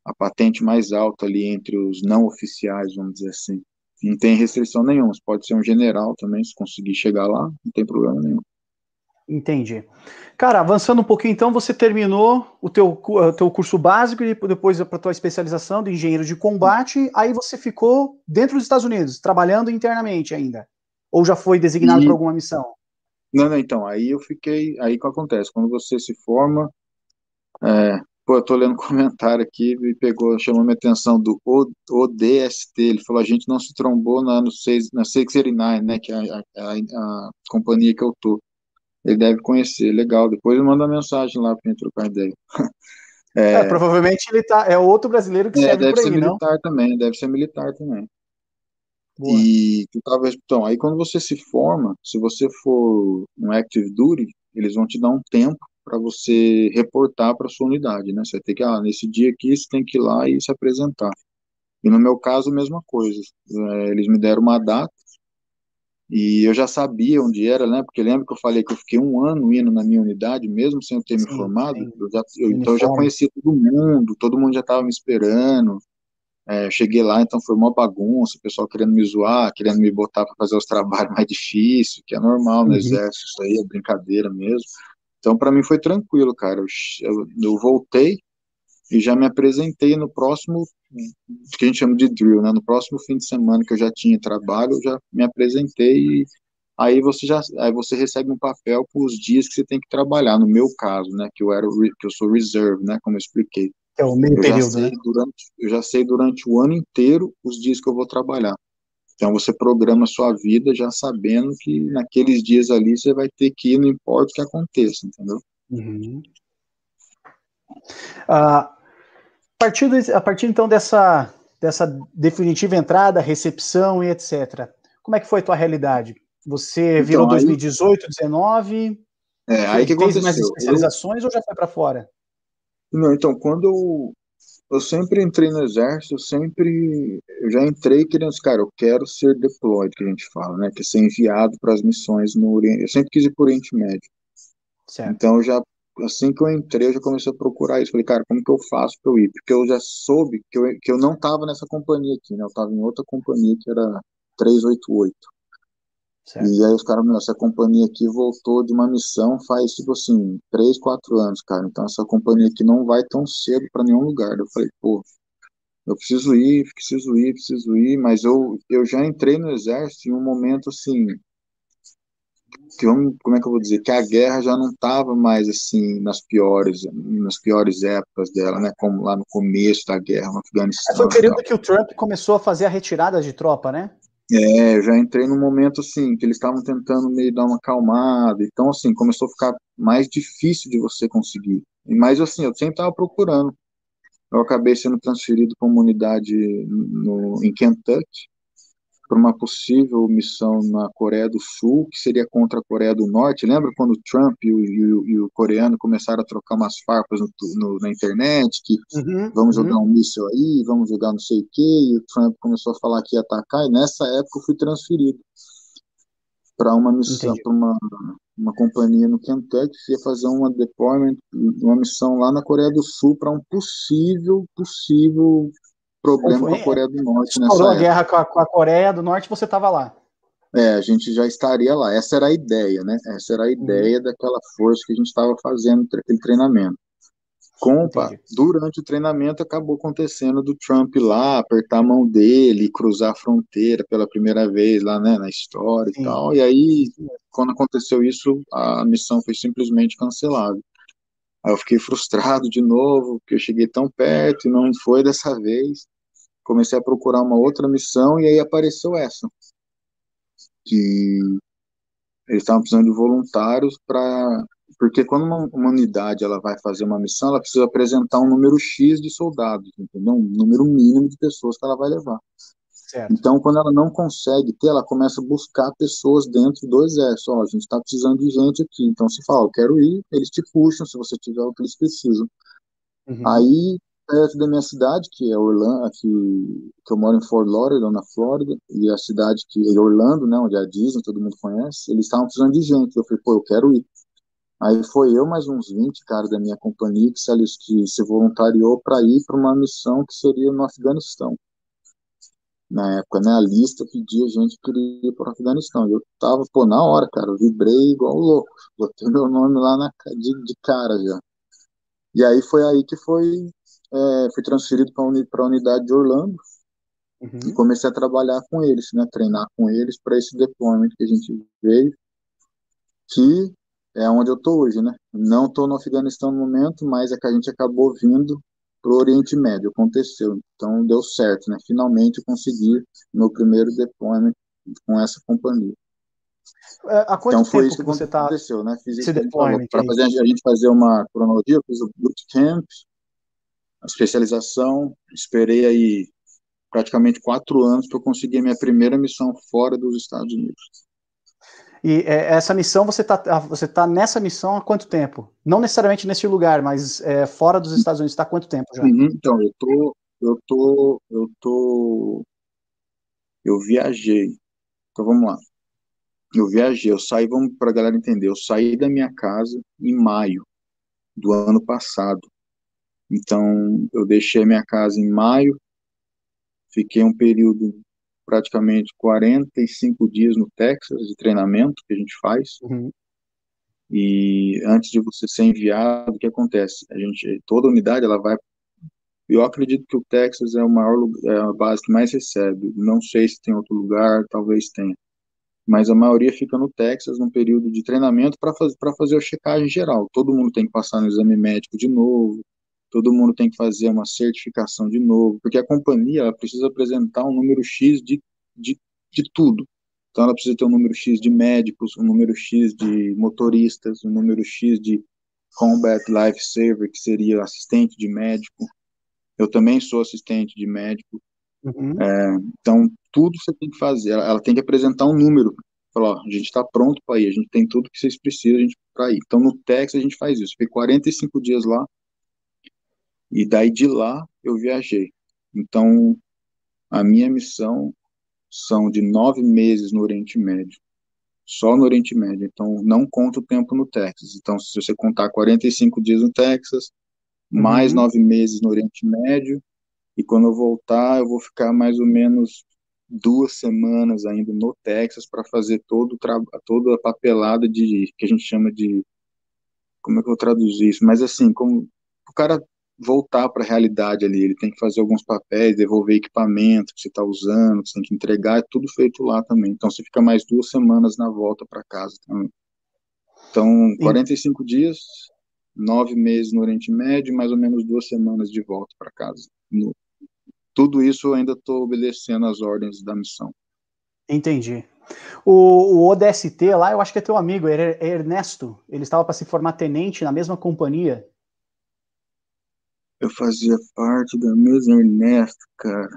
a patente mais alta ali entre os não oficiais, vamos dizer assim. Não tem restrição nenhuma, você pode ser um general também, se conseguir chegar lá, não tem problema nenhum. Entendi. Cara, avançando um pouquinho, então, você terminou o teu, o teu curso básico e depois para a tua especialização de engenheiro de combate, aí você ficou dentro dos Estados Unidos, trabalhando internamente ainda? Ou já foi designado e... para alguma missão? Não, não, então, aí eu fiquei, aí o que acontece? Quando você se forma, é, Pô, eu tô lendo um comentário aqui e pegou, chamou minha atenção do ODST. Ele falou: a gente não se trombou na, no 6, na 689, né? Que é a, a, a, companhia que eu tô. Ele deve conhecer, legal. Depois ele manda mensagem lá pra gente trocar ideia. É, é, provavelmente ele tá, é outro brasileiro que é, serve deve ser militar não? também, deve ser militar também. Boa. E talvez, então, aí quando você se forma, se você for um active duty, eles vão te dar um tempo para você reportar para sua unidade, né? Você ter que, ah, nesse dia aqui você tem que ir lá e se apresentar. E no meu caso, a mesma coisa. É, eles me deram uma data e eu já sabia onde era, né? Porque lembra que eu falei que eu fiquei um ano indo na minha unidade, mesmo sem eu ter sim, me formado. Eu já, eu, então eu já conhecia todo mundo, todo mundo já estava me esperando. É, cheguei lá, então foi uma bagunça, o pessoal querendo me zoar, querendo me botar para fazer os trabalhos mais difíceis, que é normal no uhum. exército, isso aí é brincadeira mesmo. Então, para mim foi tranquilo, cara. Eu, eu, voltei e já me apresentei no próximo, que a gente chama de drill, né? No próximo fim de semana que eu já tinha trabalho, eu já me apresentei e aí você já aí você recebe um papel com os dias que você tem que trabalhar. No meu caso, né? Que eu era que eu sou reserve, né? Como eu expliquei. É o meio eu período, né? Durante, eu já sei durante o ano inteiro os dias que eu vou trabalhar. Então você programa a sua vida já sabendo que naqueles dias ali você vai ter que ir, não importa o que aconteça, entendeu? Uhum. Uh, a, partir de, a partir então dessa, dessa definitiva entrada, recepção e etc., como é que foi a tua realidade? Você então, virou então, 2018, 19? É, aí que fez mais especializações eu... ou já foi para fora? Não, então, quando eu eu sempre entrei no exército, eu sempre, eu já entrei querendo, cara, eu quero ser deployed, que a gente fala, né, que é ser enviado para as missões no Oriente, eu sempre quis ir para o Oriente Médio. Certo. Então, já, assim que eu entrei, eu já comecei a procurar isso, falei, cara, como que eu faço para eu ir? Porque eu já soube que eu, que eu não estava nessa companhia aqui, né, eu estava em outra companhia que era 388. Certo. E aí os caras, meu, essa companhia aqui voltou de uma missão faz, tipo assim, três, quatro anos, cara. Então essa companhia aqui não vai tão cedo para nenhum lugar. Eu falei, pô, eu preciso ir, preciso ir, preciso ir, mas eu, eu já entrei no exército em um momento assim, que vamos, como é que eu vou dizer, que a guerra já não estava mais assim nas piores, nas piores épocas dela, né, como lá no começo da guerra no Afeganistão. Foi o período que o Trump começou a fazer a retirada de tropa, né? É, eu já entrei num momento assim, que eles estavam tentando meio dar uma acalmada, então assim, começou a ficar mais difícil de você conseguir. Mas assim, eu sempre estava procurando. Eu acabei sendo transferido para uma unidade no, em Kentucky, para uma possível missão na Coreia do Sul, que seria contra a Coreia do Norte. Lembra quando o Trump e o, e o, e o coreano começaram a trocar umas farpas no, no, na internet, que uhum, vamos jogar uhum. um míssil aí, vamos jogar não sei o quê, e o Trump começou a falar que ia atacar, e nessa época eu fui transferido para uma missão, para uma, uma companhia no Kentucky, que ia fazer uma deployment, uma missão lá na Coreia do Sul para um possível, possível problema com a Coreia do Norte Estourou a guerra com a, com a, Coreia do Norte, você estava lá. É, a gente já estaria lá. Essa era a ideia, né? Essa era a uhum. ideia uhum. daquela força que a gente estava fazendo aquele treinamento. Com, durante o treinamento acabou acontecendo do Trump lá, apertar a mão dele, cruzar a fronteira pela primeira vez lá, né, na história Sim. e tal. E aí, quando aconteceu isso, a missão foi simplesmente cancelada. Aí eu fiquei frustrado de novo, porque eu cheguei tão perto e não foi dessa vez comecei a procurar uma outra missão e aí apareceu essa. Que eles estavam precisando de voluntários para porque quando uma, uma, unidade ela vai fazer uma missão, ela precisa apresentar um número X de soldados, entendeu? Um número mínimo de pessoas que ela vai levar. Certo. Então, quando ela não consegue ter, ela começa a buscar pessoas dentro do exército. Ó, a gente está precisando de gente aqui. Então, se fala, eu quero ir, eles te puxam se você tiver o que eles precisam. Uhum. Aí perto da minha cidade, que é Orlando, aqui, que eu moro em Fort Lauderdale, na Flórida, e a cidade que é Orlando, né, onde é a Disney, todo mundo conhece, eles estavam precisando de gente. Eu falei, pô, eu quero ir. Aí foi eu mais uns 20 caras da minha companhia que se, que se voluntariou para ir para uma missão que seria no Afeganistão. Na época, né, a lista pedia gente que queria ir para o Afeganistão. Eu tava, pô, na hora, cara, eu vibrei igual louco. Botei meu nome lá na, de, de cara já. E aí foi aí que foi é, fui transferido para uni, a unidade de Orlando uhum. e comecei a trabalhar com eles, né, treinar com eles para esse deployment que a gente veio, que é onde eu estou hoje, né? Não estou no Afeganistão no momento, mas é que a gente acabou vindo para o Oriente Médio, aconteceu, então deu certo, né? Finalmente eu consegui meu primeiro deployment com essa companhia. É, há quanto então, foi isso que você está aconteceu, né? Fiz isso para fazer a gente fazer uma cronologia, fiz o bootcamp, a especialização, esperei aí praticamente quatro anos para conseguir minha primeira missão fora dos Estados Unidos. E é, essa missão, você está ah, você tá nessa missão há quanto tempo? Não necessariamente nesse lugar, mas é, fora dos Estados Unidos, está há quanto tempo já? Uhum, então, eu tô, eu tô, eu tô, eu viajei. Então vamos lá. Eu viajei, eu saí, vamos para a galera entender, eu saí da minha casa em maio do ano passado. Então, eu deixei minha casa em maio, fiquei um período praticamente 45 dias no Texas de treinamento que a gente faz. Uhum. E antes de você ser enviado, o que acontece? A gente, toda unidade, ela vai. Eu acredito que o Texas é o maior é a base que mais recebe. Não sei se tem outro lugar, talvez tenha. Mas a maioria fica no Texas num período de treinamento para fazer, fazer a checagem geral. Todo mundo tem que passar no exame médico de novo, todo mundo tem que fazer uma certificação de novo, porque a companhia ela precisa apresentar um número X de, de, de tudo. Então, ela precisa ter um número X de médicos, um número X de motoristas, um número X de Combat Life Saver, que seria assistente de médico. Eu também sou assistente de médico. Uhum. É, então, tudo você tem que fazer. Ela, ela tem que apresentar um número. Falar, ó, a gente está pronto para ir, a gente tem tudo que vocês precisam para ir. Então, no Texas, a gente faz isso. Fiquei 45 dias lá, e daí de lá eu viajei. Então, a minha missão são de nove meses no Oriente Médio. Só no Oriente Médio. Então, não conta o tempo no Texas. Então, se você contar 45 dias no Texas, uhum. mais nove meses no Oriente Médio, e quando eu voltar, eu vou ficar mais ou menos duas semanas ainda no Texas para fazer todo toda a papelada de que a gente chama de como é que eu vou traduzir isso? Mas assim, como o cara voltar para a realidade ali. Ele tem que fazer alguns papéis, devolver equipamento que você está usando, que você tem que entregar, é tudo feito lá também. Então você fica mais duas semanas na volta para casa também. Então, 45 e... dias, nove meses no Oriente Médio, mais ou menos duas semanas de volta para casa. No... Tudo isso eu ainda estou obedecendo as ordens da missão. Entendi. O, o ODST lá, eu acho que é teu amigo, é Ernesto. Ele estava para se formar tenente na mesma companhia. Eu fazia parte da mesma Ernesto, cara.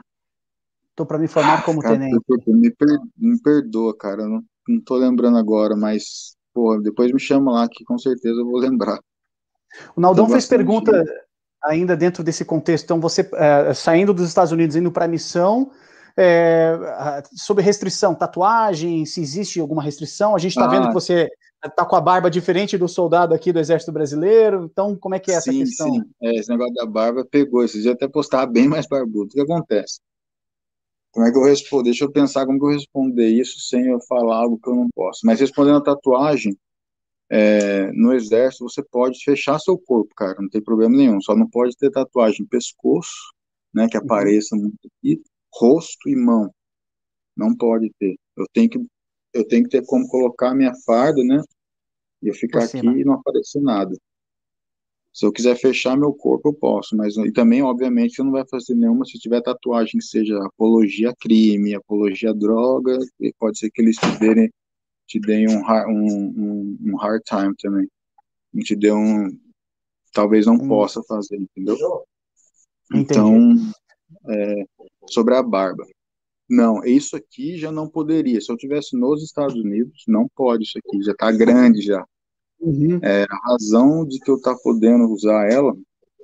Tô para me formar como cara, tenente. Me, per, me perdoa, cara. Eu não, não tô lembrando agora, mas, pô, depois me chama lá que com certeza eu vou lembrar. O Naldão fez pergunta ainda dentro desse contexto. Então, você é, saindo dos Estados Unidos, indo para a missão, é, sobre restrição, tatuagem, se existe alguma restrição. A gente está ah. vendo que você está com a barba diferente do soldado aqui do Exército Brasileiro. Então, como é que é essa sim, questão? Sim, é, esse negócio da barba pegou. Esses dias até postava bem mais barbudo. O que acontece? Como é que eu respondo? Deixa eu pensar como que eu responder isso sem eu falar algo que eu não posso. Mas respondendo a tatuagem, é, no exército você pode fechar seu corpo, cara, não tem problema nenhum. Só não pode ter tatuagem pescoço, né, que uhum. apareça muito aqui, rosto e mão. Não pode ter. Eu tenho que eu tenho que ter como colocar a minha farda, né? E eu ficar aqui e não aparecer nada. Se eu quiser fechar meu corpo, eu posso, mas e também, obviamente, você não vai fazer nenhuma se tiver tatuagem que seja apologia a crime, apologia a droga, pode ser que eles te deem, te deem um, um, um, hard time também. Não te dê um. Talvez não hum. possa fazer, entendeu? Entendi. Então, é, sobre a barba. Não, isso aqui já não poderia. Se eu tivesse nos Estados Unidos, não pode isso aqui, já está grande já. Uhum. É, a razão de que eu estar tá podendo usar ela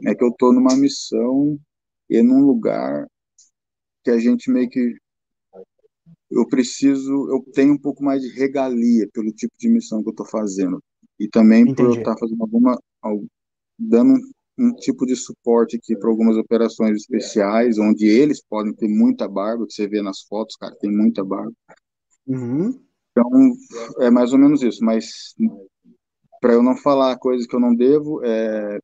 é que eu estou numa missão e num lugar que a gente meio que eu preciso, eu tenho um pouco mais de regalia pelo tipo de missão que eu estou fazendo e também Entendi. por eu estar tá fazendo alguma dando um tipo de suporte aqui para algumas operações especiais, onde eles podem ter muita barba, que você vê nas fotos, cara, tem muita barba. Uhum. Então, é mais ou menos isso, mas para eu não falar coisas que eu não devo, é,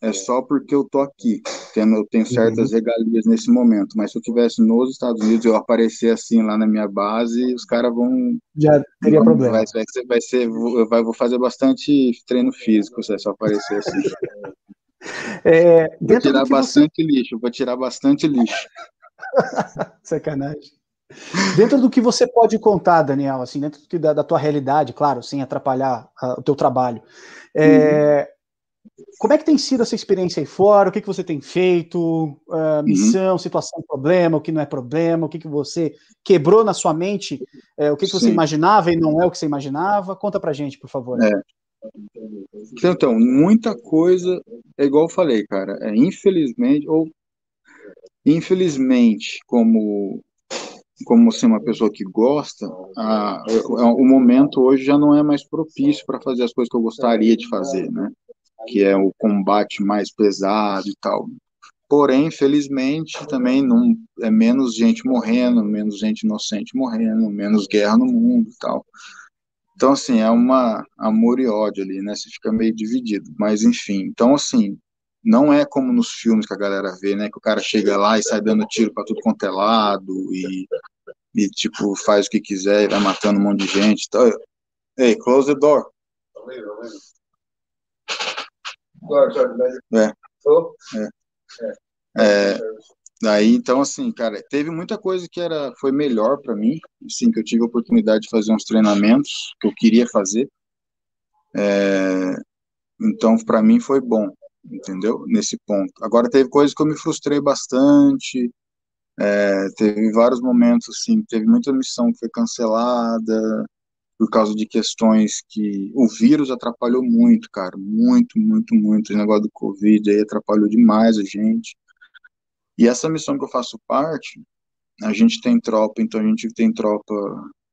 é só porque eu tô aqui, tendo, eu tenho certas uhum. regalias nesse momento, mas se eu tivesse nos Estados Unidos, eu aparecer assim lá na minha base, os caras vão... Já teria vão, problema. Vai, vai, ser, vai ser, vai, vou fazer bastante treino físico se é só aparecer assim. É, vou tirar bastante você... lixo, vou tirar bastante lixo. Sacanagem. Dentro do que você pode contar, Daniel, assim, dentro da, da tua realidade, claro, sem atrapalhar a, o teu trabalho, é, uhum. como é que tem sido essa experiência aí fora? O que, que você tem feito? Uh, missão, uhum. situação, problema, o que não é problema? O que, que você quebrou na sua mente? É, o que, que você imaginava e não é o que você imaginava? Conta pra gente, por favor. É. Então, muita coisa, é igual eu falei, cara, é, infelizmente, ou infelizmente, como como ser uma pessoa que gosta, a, a, o momento hoje já não é mais propício para fazer as coisas que eu gostaria de fazer, né? Que é o combate mais pesado e tal. Porém, felizmente, também não é menos gente morrendo, menos gente inocente morrendo, menos guerra no mundo e tal. Então, assim, é uma amor e ódio ali, né? Você fica meio dividido. Mas, enfim, então, assim, não é como nos filmes que a galera vê, né? Que o cara chega lá e sai dando tiro para tudo quanto é lado e, e, tipo, faz o que quiser e vai matando um monte de gente. Então, hey, close the door. É. É. É. Daí, então, assim, cara, teve muita coisa que era, foi melhor para mim, assim, que eu tive a oportunidade de fazer uns treinamentos que eu queria fazer. É, então, para mim foi bom, entendeu? Nesse ponto. Agora, teve coisas que eu me frustrei bastante, é, teve vários momentos, assim, teve muita missão que foi cancelada por causa de questões que o vírus atrapalhou muito, cara, muito, muito, muito. O negócio do Covid aí atrapalhou demais a gente. E essa missão que eu faço parte, a gente tem tropa, então a gente tem tropa,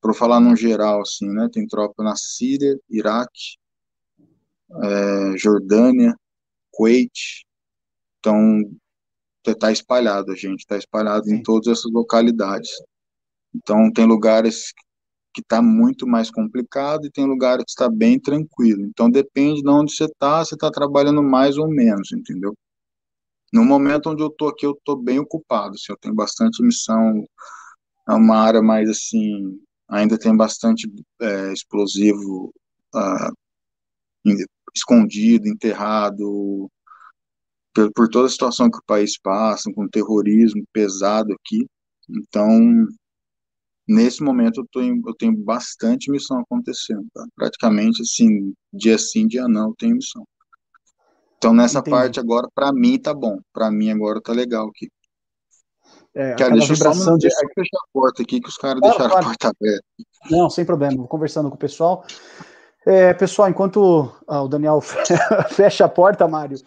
para falar no geral, assim, né? Tem tropa na Síria, Iraque, é, Jordânia, Kuwait. Então, está espalhado, a gente está espalhado Sim. em todas essas localidades. Então, tem lugares que está muito mais complicado e tem lugares que está bem tranquilo. Então, depende de onde você está, você está trabalhando mais ou menos, entendeu? No momento onde eu tô aqui, eu tô bem ocupado, assim, eu tenho bastante missão, é uma área mais, assim, ainda tem bastante é, explosivo uh, escondido, enterrado, por, por, toda a situação que o país passa, com terrorismo pesado aqui, então nesse momento eu, tô em, eu tenho bastante missão acontecendo, tá? praticamente assim, dia sim, dia não, eu tenho missão. Então nessa Entendi. parte agora, para mim tá bom, para mim agora tá legal aqui. É, Cara, deixa eu só de... deixa eu fechar a porta aqui, que os caras claro, deixaram claro. a porta aberta. Não, sem problema, vou conversando com o pessoal. É, pessoal, enquanto ah, o Daniel fecha a porta, Mário,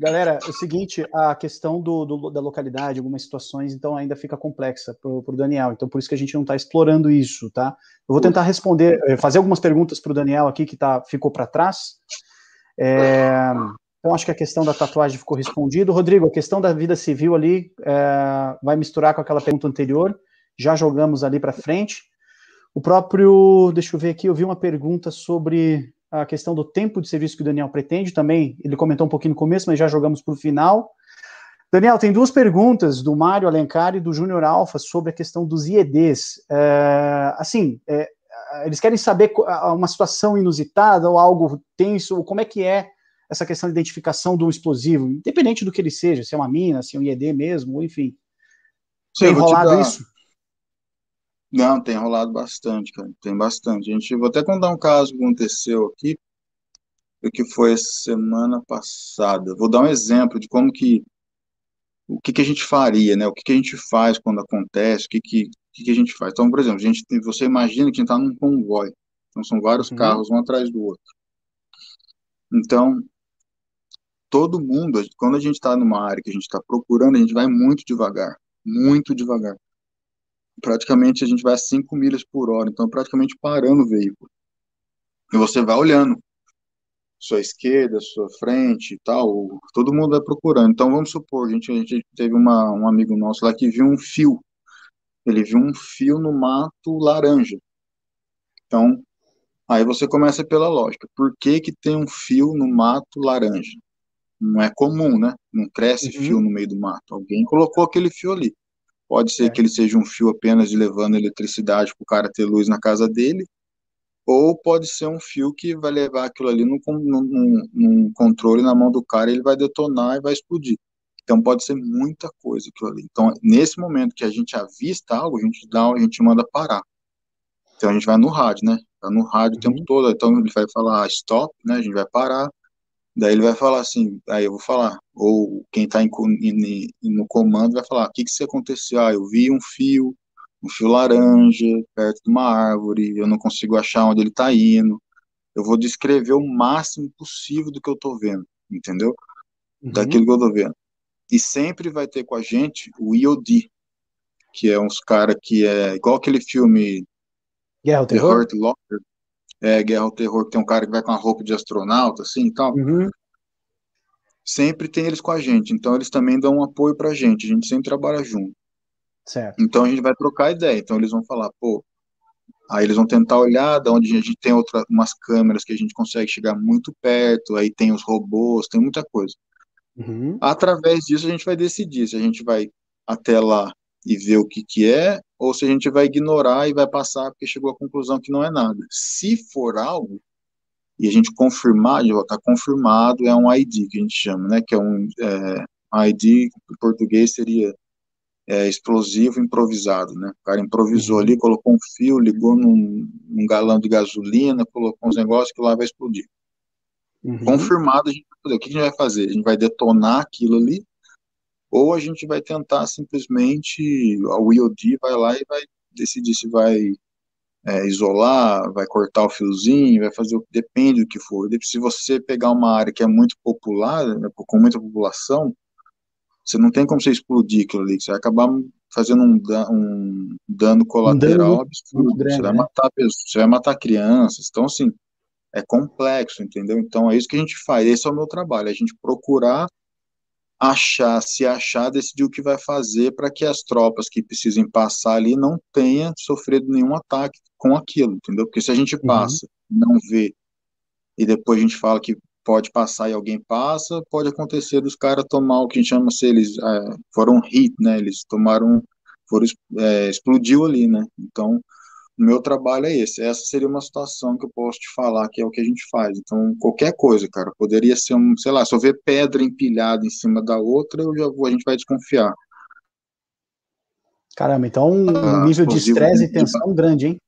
galera, é o seguinte, a questão do, do, da localidade, algumas situações, então ainda fica complexa para o Daniel, então por isso que a gente não está explorando isso, tá? Eu vou tentar responder, eh, fazer algumas perguntas para o Daniel aqui, que tá, ficou para trás. É, então, acho que a questão da tatuagem ficou respondida. Rodrigo, a questão da vida civil ali é, vai misturar com aquela pergunta anterior. Já jogamos ali para frente. O próprio, deixa eu ver aqui, eu vi uma pergunta sobre a questão do tempo de serviço que o Daniel pretende também. Ele comentou um pouquinho no começo, mas já jogamos para o final. Daniel, tem duas perguntas do Mário Alencar e do Júnior Alfa sobre a questão dos IEDs. É, assim, é, eles querem saber uma situação inusitada ou algo tenso, ou como é que é essa questão de identificação do explosivo, independente do que ele seja, se é uma mina, se é um IED mesmo, enfim. Sim, tem rolado dar... isso? Não, tem rolado bastante, cara. Tem bastante. A gente, vou até contar um caso que aconteceu aqui, que foi semana passada. Vou dar um exemplo de como que o que, que a gente faria, né? O que, que a gente faz quando acontece, o que, que, que, que a gente faz. Então, por exemplo, a gente, você imagina que a gente está num convoy. Então, são vários uhum. carros, um atrás do outro. Então, todo mundo, quando a gente está numa área que a gente está procurando, a gente vai muito devagar, muito devagar. Praticamente a gente vai a 5 milhas por hora, então praticamente parando o veículo. E você vai olhando, sua esquerda, sua frente e tal, todo mundo vai procurando. Então vamos supor, a gente, a gente teve uma, um amigo nosso lá que viu um fio, ele viu um fio no mato laranja. Então, aí você começa pela lógica. Por que que tem um fio no mato laranja? Não é comum, né? Não cresce uhum. fio no meio do mato. Alguém colocou aquele fio ali. Pode ser é. que ele seja um fio apenas de levando eletricidade para o cara ter luz na casa dele, ou pode ser um fio que vai levar aquilo ali num, num, num controle na mão do cara e ele vai detonar e vai explodir. Então pode ser muita coisa aquilo ali. Então, nesse momento que a gente avista algo, a gente dá, a gente manda parar. Então a gente vai no rádio, né? Tá no rádio uhum. o tempo uhum. todo. Então ele vai falar stop, né? A gente vai parar. Daí ele vai falar assim, aí eu vou falar, ou quem está no comando vai falar, o que que se aconteceu? Ah, eu vi um fio, um fio laranja perto de uma árvore, eu não consigo achar onde ele está indo. Eu vou descrever o máximo possível do que eu estou vendo, entendeu? Uhum. Daquilo que eu estou vendo. E sempre vai ter com a gente o IOD, que é uns cara que é igual aquele filme Guerra ao Terror. The Hurt Locker, é, Guerra ao Terror, que tem um cara que vai com a roupa de astronauta, assim e tal. Uhum. Sempre tem eles com a gente, então eles também dão um apoio pra gente, a gente sempre trabalha junto. Certo. Então a gente vai trocar ideia, então eles vão falar, pô, aí eles vão tentar olhar da onde a gente tem outra, umas câmeras que a gente consegue chegar muito perto, aí tem os robôs, tem muita coisa. Uhum. Através disso a gente vai decidir se a gente vai até lá e ver o que que é, ou se a gente vai ignorar e vai passar porque chegou à conclusão que não é nada. Se for algo, e a gente confirmar, está confirmado, é um ID que a gente chama, né, que é um é, ID, em português seria é, explosivo improvisado, né, o cara improvisou uhum. ali, colocou um fio, ligou num, num galão de gasolina, colocou uns negócios que lá vai explodir. Uhum. Confirmado, a gente vai fazer. O que a gente vai fazer? A gente vai detonar aquilo ali, ou a gente vai tentar simplesmente, o IOD vai lá e vai decidir se vai é, isolar, vai cortar o fiozinho, vai fazer o que depende do que for. Se você pegar uma área que é muito popular, né, com muita população, você não tem como você explodir aquilo ali, você vai acabar fazendo um, um dano colateral um dano absurdo. Grande, você, vai né? matar pessoas, você vai matar crianças. Então, assim, é complexo, entendeu? Então, é isso que a gente faz. Esse é o meu trabalho, é a gente procurar achar, se achar, decidir o que vai fazer para que as tropas que precisem passar ali não tenham sofrido nenhum ataque com aquilo, entendeu? Porque se a gente uhum. passa, uhum. não vê, e depois a gente fala que pode passar e alguém passa, pode acontecer dos caras tomar o que a gente chama se eles é, foram hit, né? Eles tomaram, foram é, explodiu ali, né? Então o meu trabalho é esse. Essa seria uma situação que eu posso te falar que é o que a gente faz. Então, qualquer coisa, cara, poderia ser um, sei lá, se eu ver pedra empilhada em cima da outra, eu já vou, a gente vai desconfiar. Caramba, então um ah, nível de estresse e tensão grande, hein?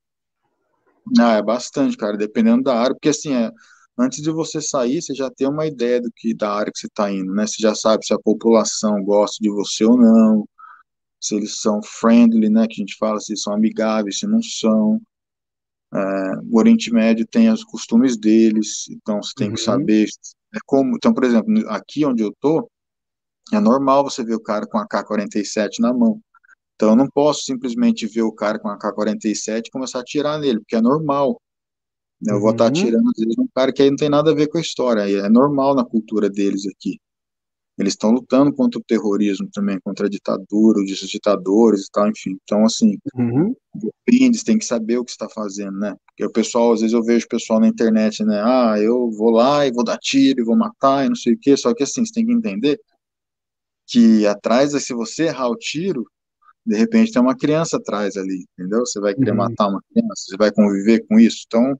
Ah, é bastante, cara, dependendo da área, porque assim, é, antes de você sair, você já tem uma ideia do que da área que você está indo, né? Você já sabe se a população gosta de você ou não, se eles são friendly, né? Que a gente fala se são amigáveis, se não são. É, o Oriente Médio tem os costumes deles, então você tem uhum. que saber. É como, então, por exemplo, aqui onde eu tô, é normal você ver o cara com a K-47 na mão. Então eu não posso simplesmente ver o cara com a K-47 e começar a atirar nele, porque é normal. Eu vou estar uhum. atirando às vezes um cara que aí não tem nada a ver com a história, é normal na cultura deles aqui. Eles estão lutando contra o terrorismo também, contra a ditadura, os ditadores e tal, enfim. Então, assim, uhum. depende, tem que saber o que está fazendo, né? Porque o pessoal, às vezes eu vejo o pessoal na internet, né? Ah, eu vou lá e vou dar tiro e vou matar e não sei o quê. Só que, assim, você tem que entender que atrás, se você errar o tiro, de repente tem uma criança atrás ali, entendeu? Você vai querer uhum. matar uma criança, você vai conviver com isso. Então,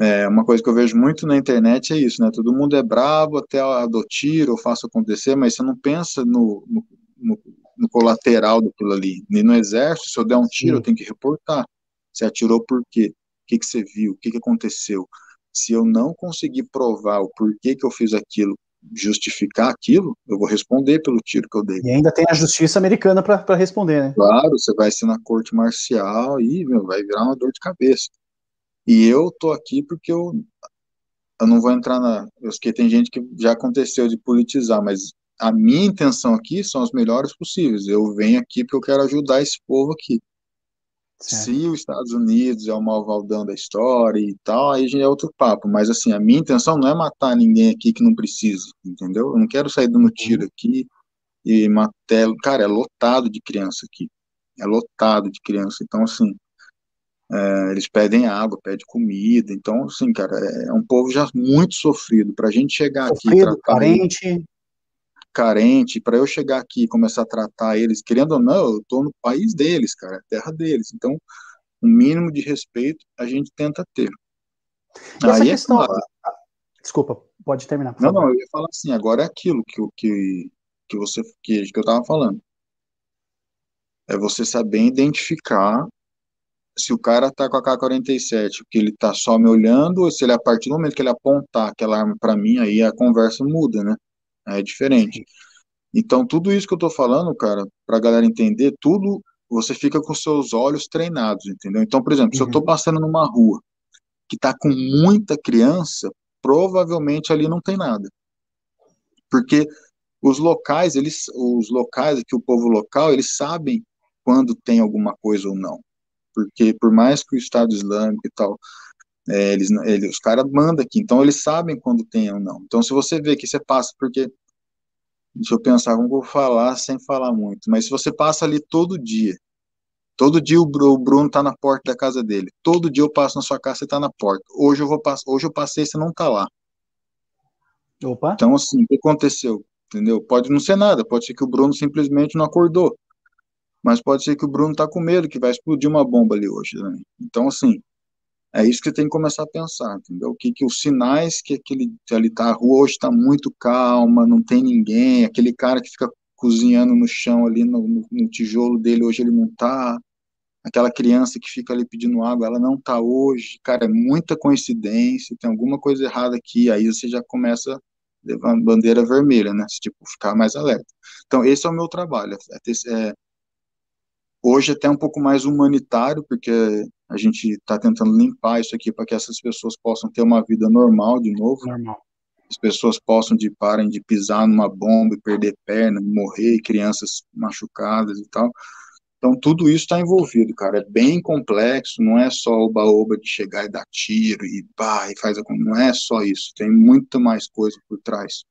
é, uma coisa que eu vejo muito na internet é isso, né? Todo mundo é bravo até do tiro, faço acontecer, mas você não pensa no, no, no, no colateral daquilo ali. E no exército, se eu der um tiro, Sim. eu tenho que reportar. Você atirou por quê? O que, que você viu? O que, que aconteceu? Se eu não conseguir provar o porquê que eu fiz aquilo justificar aquilo, eu vou responder pelo tiro que eu dei. E ainda tem a justiça americana para responder, né? Claro, você vai ser na corte marcial e meu, vai virar uma dor de cabeça. E eu tô aqui porque eu, eu não vou entrar na. Eu sei que tem gente que já aconteceu de politizar, mas a minha intenção aqui são as melhores possíveis. Eu venho aqui porque eu quero ajudar esse povo aqui. Certo. Se os Estados Unidos é o malvaldão da história e tal, aí já é outro papo. Mas assim, a minha intenção não é matar ninguém aqui que não precisa, entendeu? Eu não quero sair dando uhum. tiro aqui e matar. Cara, é lotado de criança aqui. É lotado de criança. Então, assim, é, eles pedem água, pedem comida. Então, assim, cara, é, é um povo já muito sofrido. Para a gente chegar sofrido, aqui. Carente carente, para eu chegar aqui e começar a tratar eles, querendo ou não, eu estou no país deles, cara, é terra deles. Então, o um mínimo de respeito a gente tenta ter. E Aí essa é questão. É claro, Desculpa, pode terminar. Não, não, eu ia falar assim, agora é aquilo que, que, que você que, que eu estava falando. É você saber identificar se o cara tá com a K-47, porque ele tá só me olhando, ou se ele, a partir do momento que ele apontar aquela arma para mim, aí a conversa muda, né? É diferente. Então, tudo isso que eu tô falando, cara, pra galera entender, tudo você fica com seus olhos treinados, entendeu? Então, por exemplo, uhum. se eu tô uhum. passando numa rua que tá com muita criança, provavelmente ali não tem nada. Porque os locais, eles, os locais aqui, o povo local, eles sabem quando tem alguma coisa ou não. Porque por mais que o Estado Islâmico e tal, é, eles, eles, os caras mandam aqui, então eles sabem quando tem ou não. Então, se você vê que você passa, porque Deixa eu pensar como vou falar sem falar muito. Mas se você passa ali todo dia, todo dia o Bruno está na porta da casa dele. Todo dia eu passo na sua casa, você está na porta. Hoje eu vou hoje eu passei, você não está lá. Opa. Então assim, o que aconteceu? Entendeu? Pode não ser nada, pode ser que o Bruno simplesmente não acordou. Mas pode ser que o Bruno está com medo que vai explodir uma bomba ali hoje. Né? Então assim, é isso que tem que começar a pensar, entendeu? O que, que os sinais que aquele ali tá, a rua hoje está muito calma, não tem ninguém, aquele cara que fica cozinhando no chão ali no, no, no, tijolo dele hoje ele não tá, aquela criança que fica ali pedindo água, ela não tá hoje, cara, é muita coincidência, tem alguma coisa errada aqui, aí você já começa a bandeira vermelha, né? Tipo, ficar mais alerta. Então, esse é o meu trabalho, é, é hoje até um pouco mais humanitário, porque a gente está tentando limpar isso aqui para que essas pessoas possam ter uma vida normal de novo. Normal. As pessoas possam de parem de pisar numa bomba e perder perna, morrer, crianças machucadas e tal. Então tudo isso está envolvido, cara. É bem complexo, não é só o baoba de chegar e dar tiro e pá, e faz a não é só isso. Tem muito mais coisa por trás.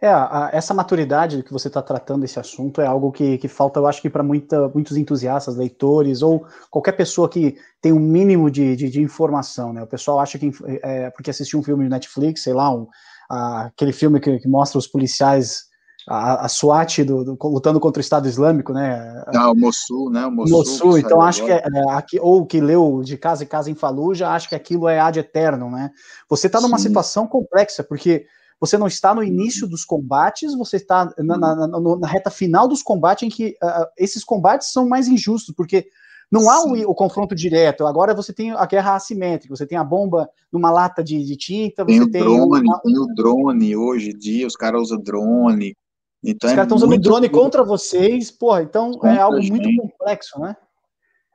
É, a, essa maturidade que você está tratando esse assunto é algo que, que falta, eu acho que para muitos entusiastas, leitores, ou qualquer pessoa que tem um mínimo de, de, de informação, né? O pessoal acha que, é, porque assistiu um filme de Netflix, sei lá, um, a, aquele filme que, que, mostra os policiais, a, a SWAT do, do, lutando contra o Estado Islâmico, né? Ah, o Mossul, né? O Mossul, Mossul então acho que é, é, aqui, ou que leu de casa em casa em Faluja, acha que aquilo é ad eterno, né? Você está numa Sim. situação complexa, porque você não está no início dos combates, você está na, na, na, na reta final dos combates, em que uh, esses combates são mais injustos, porque não há o, o, confronto direto. Agora você tem a guerra assimétrica, você tem a bomba numa lata de, de tinta, você tem, tem o drone, uma... tem o drone hoje em dia, os caras usam drone. Então os é caras estão usando drone contra vocês, porra, então contra é algo muito complexo, né?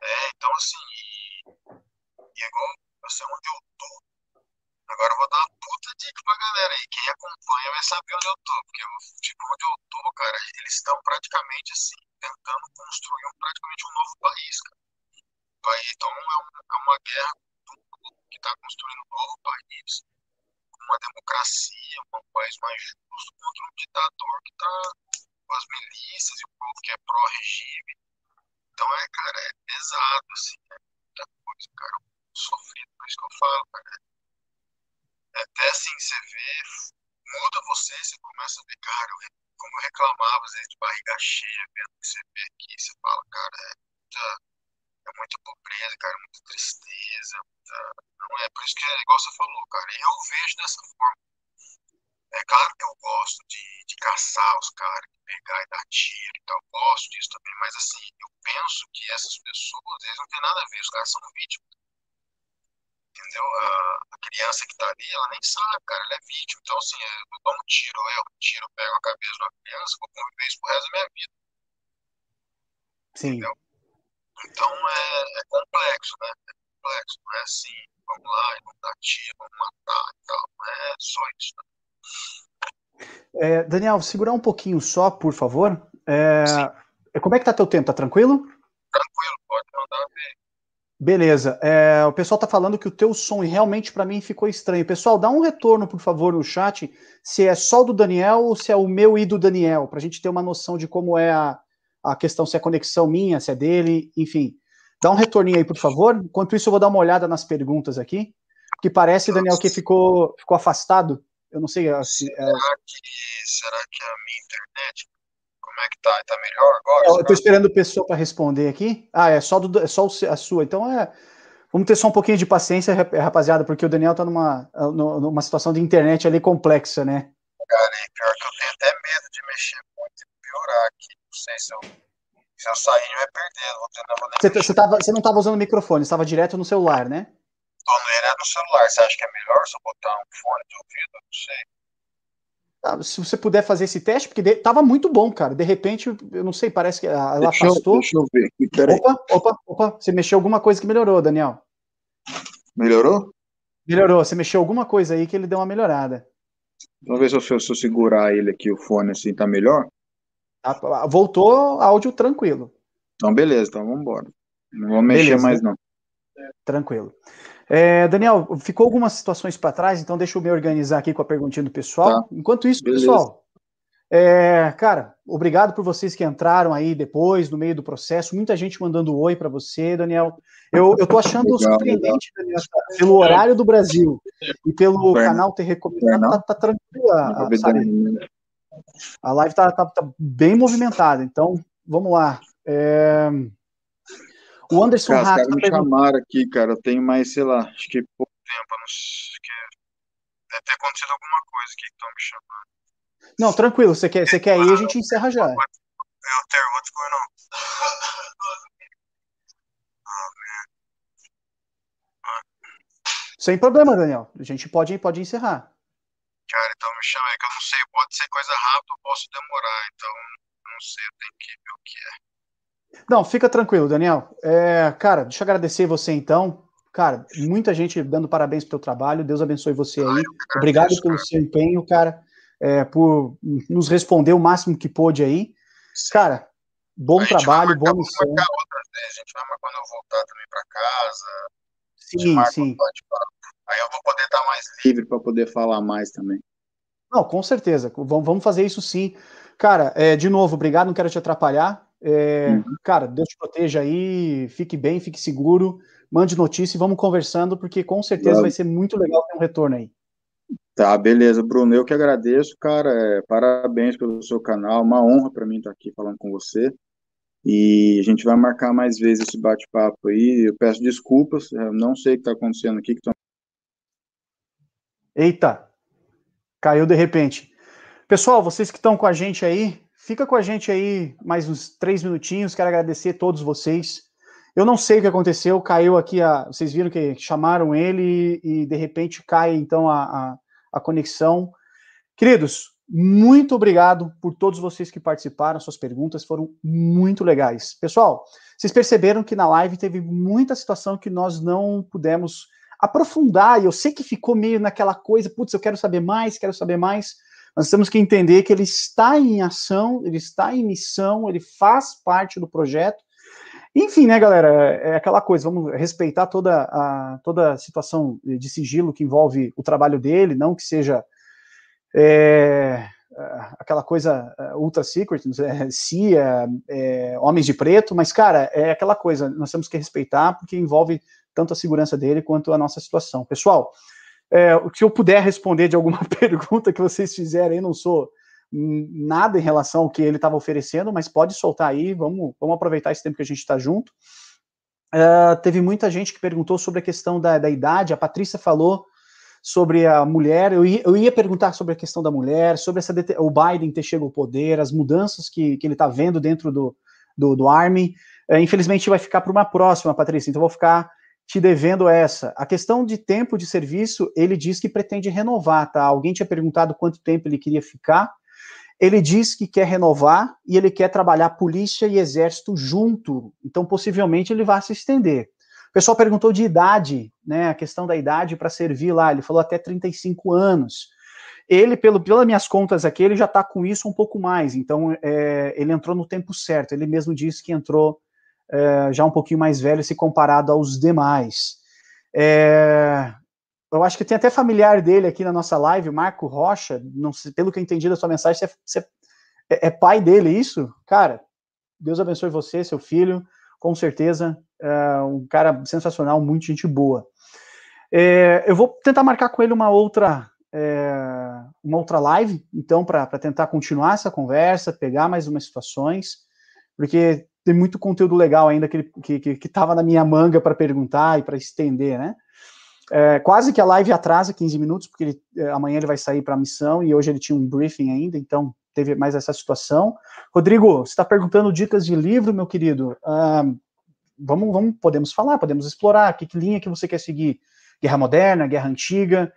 É, então assim, e igual assim, onde eu tô. Agora eu vou dar uma puta dica pra galera aí. Quem acompanha vai saber onde eu tô, porque tipo, onde eu tô, cara, eles estão praticamente assim, tentando construir um, praticamente um novo país, cara. Então é, um, é uma guerra que está construindo um novo país, uma democracia, um país mais justo contra um ditador que está com as milícias e o povo que é pró-regime. Então é, cara, é pesado, assim, é muita coisa, cara, sofrido, por isso que eu falo, cara. Até assim, você vê, muda você, você começa a ver, cara, como eu reclamava, às vezes, de barriga cheia, vendo que você vê aqui, você fala, cara, é muita é muita pobreza, cara, muita tristeza, muita... não é por isso que é igual você falou, cara, eu vejo dessa forma. É claro que eu gosto de, de caçar os caras, de pegar e dar tiro e tal, gosto disso também, mas assim, eu penso que essas pessoas, eles não têm nada a ver, os caras são vítimas. Entendeu? A, a criança que tá ali, ela nem sabe, cara, ela é vítima. Então, assim, eu dou um tiro, eu um tiro, pego a cabeça de uma criança, vou conviver isso pro resto da minha vida. Sim. Entendeu? Então é, é, complexo, né? É complexo, não é assim, vamos lá vamos dar tiro, vamos matar e tal. Não é só isso. Né? É, Daniel, segurar um pouquinho só, por favor. É, é como é que tá teu tempo? Tá tranquilo? Tranquilo, pode. Beleza. É, o pessoal tá falando que o teu som realmente para mim ficou estranho. Pessoal, dá um retorno, por favor, no chat, se é só do Daniel ou se é o meu e do Daniel, para a gente ter uma noção de como é a, a questão se é conexão minha, se é dele, enfim. Dá um retorninho aí, por favor. Enquanto isso, eu vou dar uma olhada nas perguntas aqui. Que parece, Daniel, que ficou, ficou afastado. Eu não sei se. Será, é... que, será que a minha internet. Como é que tá? Tá melhor agora? Eu, tô esperando o pessoal para responder aqui. Ah, é só, do, é só a sua. Então é. Vamos ter só um pouquinho de paciência, rapaziada, porque o Daniel tá numa, numa situação de internet ali complexa, né? Cara, é pior que eu tenho até medo de mexer muito e piorar aqui. Não sei se eu, se eu sair, vai perder. Vou não vou você, você, tava, você não estava usando o microfone, estava direto no celular, né? Tô no, no celular. Você acha que é melhor se eu botar um fone de ouvido? Não sei. Ah, se você puder fazer esse teste, porque de, tava muito bom, cara. De repente, eu não sei, parece que ela deixa afastou. Eu, deixa eu ver aqui, peraí. Opa, opa, opa. Você mexeu alguma coisa que melhorou, Daniel. Melhorou? Melhorou. Você mexeu alguma coisa aí que ele deu uma melhorada. Vamos ver se eu, se eu segurar ele aqui, o fone assim, tá melhor? Voltou áudio tranquilo. Então, beleza, então vamos embora. Não vou mexer beleza, mais, não. Tranquilo. É, Daniel, ficou algumas situações para trás, então deixa eu me organizar aqui com a perguntinha do pessoal. Tá. Enquanto isso, beleza. pessoal, é, cara, obrigado por vocês que entraram aí depois, no meio do processo. Muita gente mandando oi para você, Daniel. Eu, eu tô achando legal, surpreendente, legal. Daniel, pelo horário do Brasil e pelo canal ter recomendado, tá, tá tranquila, sabe? A live tá, tá, tá, bem movimentada, então vamos lá. É... O Anderson cara, Rato. Os caras me chamaram aqui, cara. Eu tenho mais, sei lá, acho que pouco tempo. Não sei, que deve ter acontecido alguma coisa aqui que estão me chamando. Não, tranquilo. Você quer, você quer ir, a gente encerra já. Eu tenho outro não. Sem problema, Daniel. A gente pode, pode encerrar. Cara, então me chama aí que eu não sei, pode ser coisa rápida, posso demorar, então não sei, eu tenho que ver o que é. Não, fica tranquilo, Daniel. É, cara, deixa eu agradecer você então. Cara, muita gente dando parabéns pro teu trabalho. Deus abençoe você aí. Obrigado pelo seu empenho, cara, é, por nos responder o máximo que pôde aí. Cara, bom trabalho, boa missão. A gente vai quando eu voltar também para casa. Sim, sim. Aí eu vou poder estar mais livre para poder falar mais também. Não, com certeza. Vamos fazer isso sim. Cara, é, de novo, obrigado, não quero te atrapalhar. É, uhum. Cara, Deus te proteja aí, fique bem, fique seguro, mande notícia e vamos conversando, porque com certeza claro. vai ser muito legal ter um retorno aí. Tá, beleza, Bruno. Eu que agradeço, cara. É, parabéns pelo seu canal. Uma honra para mim estar aqui falando com você. E a gente vai marcar mais vezes esse bate-papo aí. Eu peço desculpas, eu não sei o que está acontecendo aqui, que Eita! Caiu de repente. Pessoal, vocês que estão com a gente aí, fica com a gente aí mais uns três minutinhos. Quero agradecer a todos vocês. Eu não sei o que aconteceu, caiu aqui a. Vocês viram que chamaram ele e, de repente cai então a, a, a conexão. Queridos, muito obrigado por todos vocês que participaram, suas perguntas foram muito legais. Pessoal, vocês perceberam que na live teve muita situação que nós não pudemos aprofundar, e eu sei que ficou meio naquela coisa, putz, eu quero saber mais, quero saber mais. Nós temos que entender que ele está em ação, ele está em missão, ele faz parte do projeto. Enfim, né, galera, é aquela coisa, vamos respeitar toda a, toda a situação de sigilo que envolve o trabalho dele, não que seja é, aquela coisa é, ultra secret, é, CIA, é, Homens de Preto, mas, cara, é aquela coisa, nós temos que respeitar, porque envolve tanto a segurança dele quanto a nossa situação. Pessoal, é, que eu puder responder de alguma pergunta que vocês fizerem, eu não sou nada em relação ao que ele estava oferecendo, mas pode soltar aí, vamos, vamos aproveitar esse tempo que a gente está junto. Uh, teve muita gente que perguntou sobre a questão da, da idade, a Patrícia falou sobre a mulher. Eu ia, eu ia perguntar sobre a questão da mulher, sobre essa, o Biden ter chegado ao poder, as mudanças que, que ele está vendo dentro do, do, do Army. É, infelizmente vai ficar para uma próxima, Patrícia, então vou ficar te devendo essa. A questão de tempo de serviço, ele diz que pretende renovar, tá? Alguém tinha perguntado quanto tempo ele queria ficar. Ele diz que quer renovar e ele quer trabalhar polícia e exército junto. Então, possivelmente, ele vai se estender. O pessoal perguntou de idade, né? A questão da idade para servir lá. Ele falou até 35 anos. Ele, pelo, pelas minhas contas aqui, ele já está com isso um pouco mais. Então, é, ele entrou no tempo certo. Ele mesmo disse que entrou é, já um pouquinho mais velho se comparado aos demais. É, eu acho que tem até familiar dele aqui na nossa live, Marco Rocha. Não sei, pelo que eu entendi da sua mensagem, você, você é, é pai dele, isso? Cara, Deus abençoe você, seu filho com certeza, é um cara sensacional, muito gente boa. É, eu vou tentar marcar com ele uma outra uma outra live, então, para tentar continuar essa conversa, pegar mais umas situações, porque tem muito conteúdo legal ainda que estava que, que, que na minha manga para perguntar e para estender, né? É, quase que a live atrasa 15 minutos, porque ele, é, amanhã ele vai sair para a missão e hoje ele tinha um briefing ainda, então teve mais essa situação. Rodrigo, você está perguntando dicas de livro, meu querido? Ah, vamos, vamos, podemos falar, podemos explorar. Que, que, linha que você quer seguir? Guerra moderna, guerra antiga?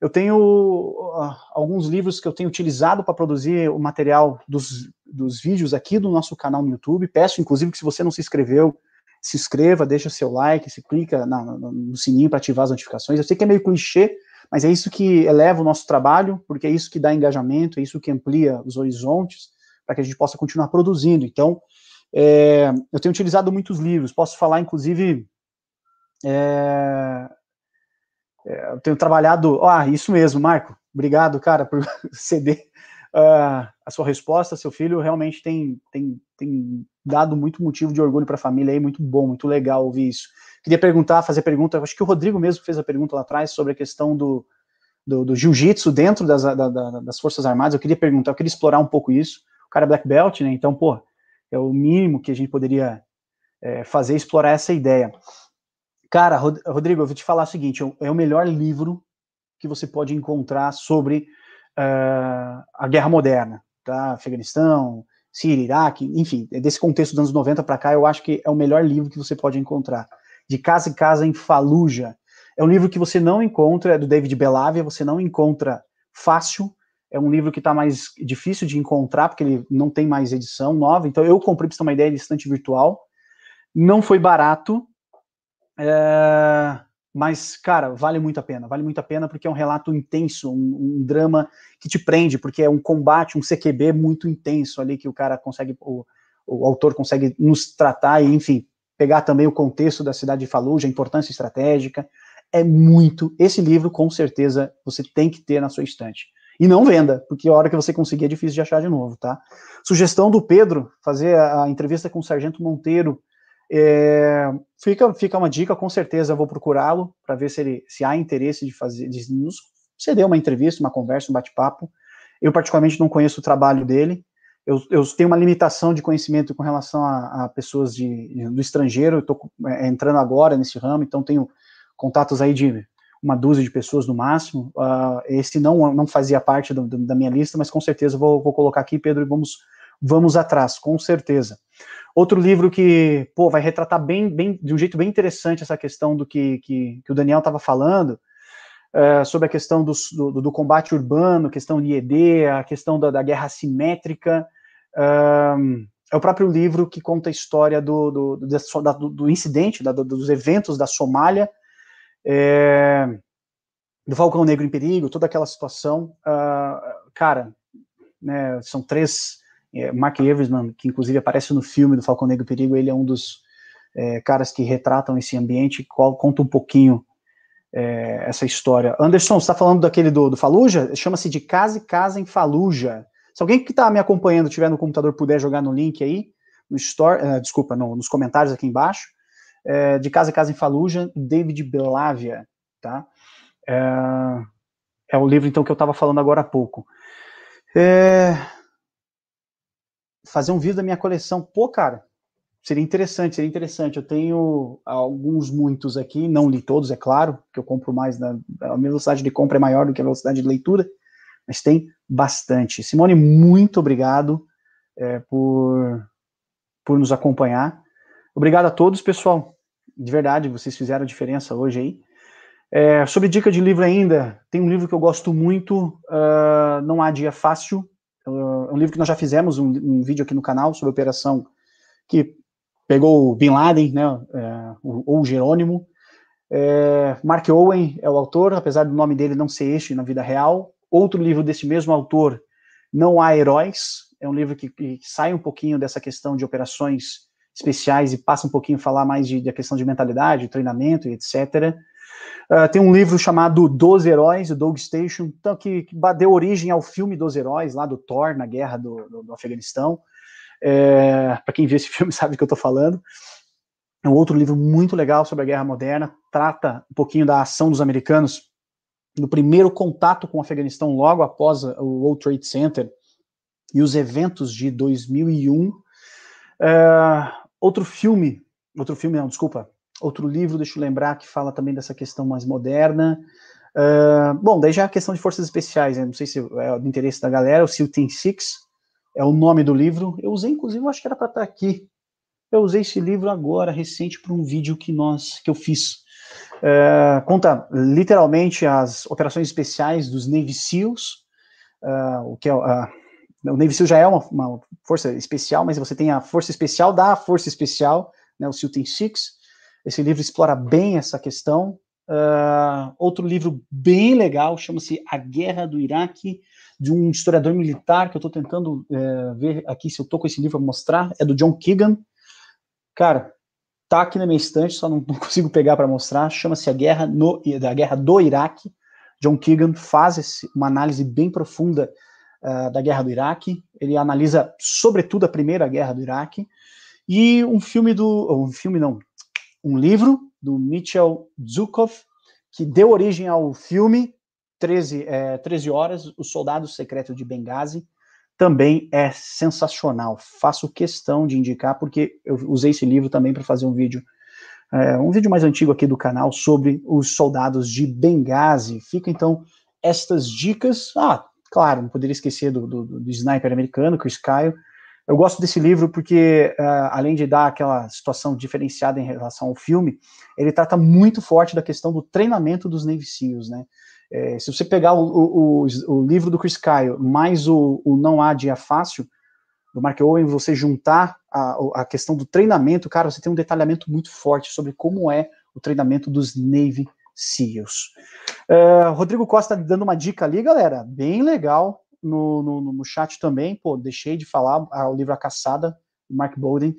Eu tenho uh, alguns livros que eu tenho utilizado para produzir o material dos, dos vídeos aqui do nosso canal no YouTube. Peço, inclusive, que se você não se inscreveu, se inscreva, deixa seu like, se clica na, no, no sininho para ativar as notificações. Eu sei que é meio clichê, mas é isso que eleva o nosso trabalho, porque é isso que dá engajamento, é isso que amplia os horizontes, para que a gente possa continuar produzindo. Então, é, eu tenho utilizado muitos livros, posso falar, inclusive, é, é, eu tenho trabalhado. Ah, isso mesmo, Marco. Obrigado, cara, por ceder uh, a sua resposta. Seu filho realmente tem, tem, tem dado muito motivo de orgulho para a família aí, muito bom, muito legal ouvir isso. Queria perguntar, fazer pergunta, acho que o Rodrigo mesmo fez a pergunta lá atrás sobre a questão do, do, do jiu-jitsu dentro das, da, da, das Forças Armadas. Eu queria perguntar, eu queria explorar um pouco isso. O cara é black belt, né? Então, pô, é o mínimo que a gente poderia é, fazer, explorar essa ideia. Cara, Rodrigo, eu vou te falar o seguinte: é o melhor livro que você pode encontrar sobre uh, a guerra moderna, tá? Afeganistão, Síria, Iraque, enfim, desse contexto dos anos 90 para cá, eu acho que é o melhor livro que você pode encontrar de Casa em Casa em Faluja. É um livro que você não encontra, é do David Belavia, você não encontra fácil. É um livro que está mais difícil de encontrar, porque ele não tem mais edição nova. Então, eu comprei, para você ter uma ideia, de estante virtual. Não foi barato, é... mas, cara, vale muito a pena. Vale muito a pena porque é um relato intenso, um, um, drama que te prende, porque é um combate, um CQB muito intenso ali que o cara consegue, o, o autor consegue nos tratar, e, enfim, pegar também o contexto da cidade de Fallujah, a importância estratégica. É muito. Esse livro, com certeza, você tem que ter na sua estante. E não venda, porque a hora que você conseguir é difícil de achar de novo, tá? Sugestão do Pedro, fazer a entrevista com o Sargento Monteiro. É, fica, fica uma dica, com certeza vou procurá-lo para ver se, ele, se há interesse de fazer, de nos ceder uma entrevista, uma conversa, um bate-papo. Eu, particularmente, não conheço o trabalho dele, eu, eu, tenho uma limitação de conhecimento com relação a, a pessoas de, do estrangeiro, estou é, entrando agora nesse ramo, então tenho contatos aí de uma dúzia de pessoas no máximo. Uh, esse não, não fazia parte do, do, da minha lista, mas com certeza vou, vou colocar aqui, Pedro, e vamos, vamos atrás, com certeza. Outro livro que, pô, vai retratar bem, bem, de um jeito bem interessante essa questão do que, que, que o Daniel estava falando, uh, sobre a questão do, do, do, combate urbano, questão de IED, a questão da, da guerra assimétrica, uh, é o próprio livro que conta a história do, do, do, do incidente, da, dos eventos da Somália, é, do Falcão Negro em Perigo, toda aquela situação. Uh, cara, né, são três. É, Mark Eversman, que inclusive aparece no filme do Falcão Negro Perigo, ele é um dos é, caras que retratam esse ambiente, qual, conta um pouquinho é, essa história. Anderson, você está falando daquele do, do Faluja? Chama-se de Casa e Casa em Faluja. Se alguém que está me acompanhando tiver no computador puder jogar no link aí, no store, uh, desculpa, no, nos comentários aqui embaixo, é, de Casa a Casa em Faluja, David Belavia, tá? É, é o livro, então, que eu estava falando agora há pouco. É, fazer um vídeo da minha coleção, pô, cara, seria interessante, seria interessante. Eu tenho alguns, muitos aqui, não li todos, é claro, que eu compro mais, na, a minha velocidade de compra é maior do que a velocidade de leitura, mas tem bastante. Simone, muito obrigado é, por, por nos acompanhar. Obrigado a todos, pessoal. De verdade, vocês fizeram diferença hoje aí. É, sobre dica de livro ainda, tem um livro que eu gosto muito, uh, Não Há Dia Fácil. Uh, é um livro que nós já fizemos um, um, vídeo aqui no canal sobre a operação que pegou o Bin Laden, né, é, ou Jerônimo. É, Mark Owen é o autor, apesar do nome dele não ser este na vida real. Outro livro desse mesmo autor, Não Há Heróis, é um livro que, que sai um pouquinho dessa questão de operações especiais e passa um pouquinho a falar mais de, da questão de mentalidade, treinamento e etc. Uh, ah, tem um livro chamado Dos Heróis, o Dog Station, então, que, que deu origem ao filme Dos Heróis, lá do Thor, na guerra do, do, do Afeganistão. É, Para quem viu esse filme sabe do que eu estou falando. É um outro livro muito legal sobre a guerra moderna, trata um pouquinho da ação dos americanos no primeiro contato com o Afeganistão, logo após o World Trade Center e os eventos de 2001. Uh, é, outro filme, outro filme, não, desculpa, outro livro, deixa eu lembrar, que fala também dessa questão mais moderna. Uh, bom, daí já a questão de forças especiais, né? não sei se é do interesse da galera, o SEAL Team Six é o nome do livro. Eu usei, inclusive, eu acho que era para estar aqui. Eu usei esse livro agora, recente, para um vídeo que nós, que eu fiz. Uh, conta literalmente as operações especiais dos Navy SEALs, uh, o que é, uh, o Navy SEAL já é uma, uma, força especial, mas você tem a força especial da força especial, né, o SEAL Team Six. Esse livro explora bem essa questão. outro livro bem legal chama-se A Guerra do Iraque, de um historiador militar que eu estou tentando ver aqui se eu estou com esse livro para mostrar, é do John Keegan. Cara, tá aqui na minha estante, só não, não consigo pegar para mostrar. Chama-se a guerra no, da guerra do Iraque. John Keegan faz esse, uma análise bem profunda uh, da guerra do Iraque. Ele analisa, sobretudo, a primeira guerra do Iraque. E um filme do, um filme não, um livro do Mitchell Zukov que deu origem ao filme 13, é, 13 horas, O Soldado Secreto de Benghazi também é sensacional. Faço questão de indicar, porque eu usei esse livro também para fazer um vídeo, é, um vídeo mais antigo aqui do canal sobre os soldados de Benghazi. Fica então estas dicas. Ah, claro, não poderia esquecer do, do, do sniper americano, Chris Kyle. Eu gosto desse livro porque, uh, além de dar aquela situação diferenciada em relação ao filme, ele trata muito forte da questão do treinamento dos Navy SEALs, né? É, se você pegar o, o, o, livro do Chris Kyle mais o, o Não Há Dia Fácil, do Mark Owen, você juntar a, a questão do treinamento, cara, você tem um detalhamento muito forte sobre como é o treinamento dos Navy SEALs. Uh, Rodrigo Costa dando uma dica ali, galera, bem legal no, no, no chat também. Pô, deixei de falar ah, o livro A Caçada, do Mark Bowden.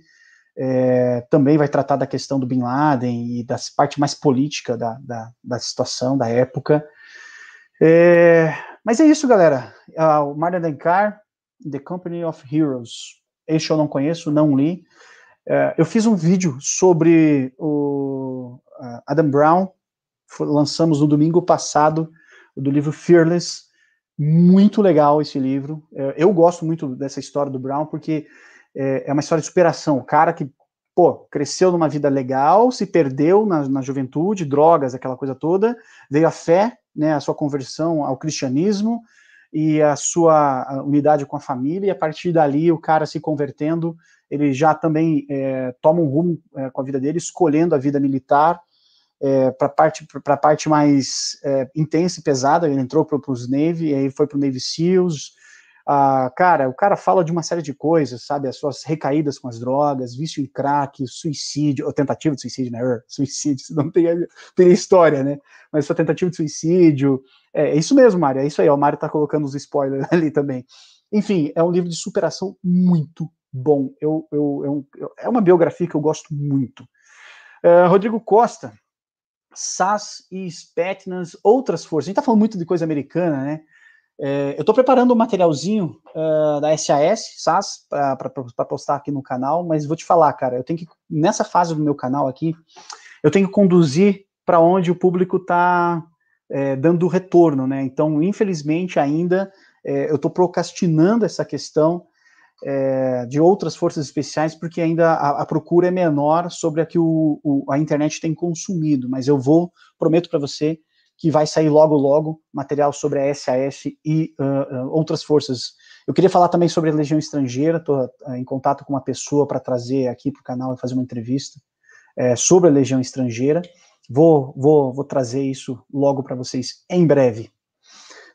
É, também vai tratar da questão do Bin Laden e da parte mais política da, da, da situação, da época. É, mas é isso, galera. Uh, o Martin Denkar, The Company of Heroes. Este eu não conheço, não li. Uh, eu fiz um vídeo sobre o uh, Adam Brown, lançamos no domingo passado, do livro Fearless. Muito legal esse livro. Uh, eu gosto muito dessa história do Brown, porque é, é uma história de superação. O cara que pô, cresceu numa vida legal, se perdeu na, na juventude, drogas, aquela coisa toda, veio a fé, né, a sua conversão ao cristianismo e a sua unidade com a família, e a partir dali o cara se convertendo, ele já também é, toma um rumo é, com a vida dele, escolhendo a vida militar é, para a parte, parte mais é, intensa e pesada, ele entrou para os Navy, aí foi para o Navy SEALs, ah, cara, o cara fala de uma série de coisas, sabe? As suas recaídas com as drogas, vício em crack, suicídio, ou tentativa de suicídio, né? Suicídio, não tem, tem história, né? Mas sua tentativa de suicídio. É, é isso mesmo, Mário, é isso aí. O Mário tá colocando os spoilers ali também. Enfim, é um livro de superação muito bom. Eu, eu, eu, eu é uma biografia que eu gosto muito. Uh, Rodrigo Costa, SAS e Spetnas, outras forças. A gente tá falando muito de coisa americana, né? É, eu estou preparando um materialzinho uh, da SAS, SAS, para postar aqui no canal, mas vou te falar, cara, eu tenho que, nessa fase do meu canal aqui, eu tenho que conduzir para onde o público está é, dando retorno, né? Então, infelizmente, ainda é, eu estou procrastinando essa questão é, de outras forças especiais, porque ainda a, a, procura é menor sobre a que o, o, a internet tem consumido, mas eu vou, prometo para você, que vai sair logo logo material sobre a SAS e uh, uh, outras forças. Eu queria falar também sobre a Legião Estrangeira, estou uh, em contato com uma pessoa para trazer aqui para o canal e fazer uma entrevista é, sobre a Legião Estrangeira. Vou, vou, vou trazer isso logo para vocês em breve.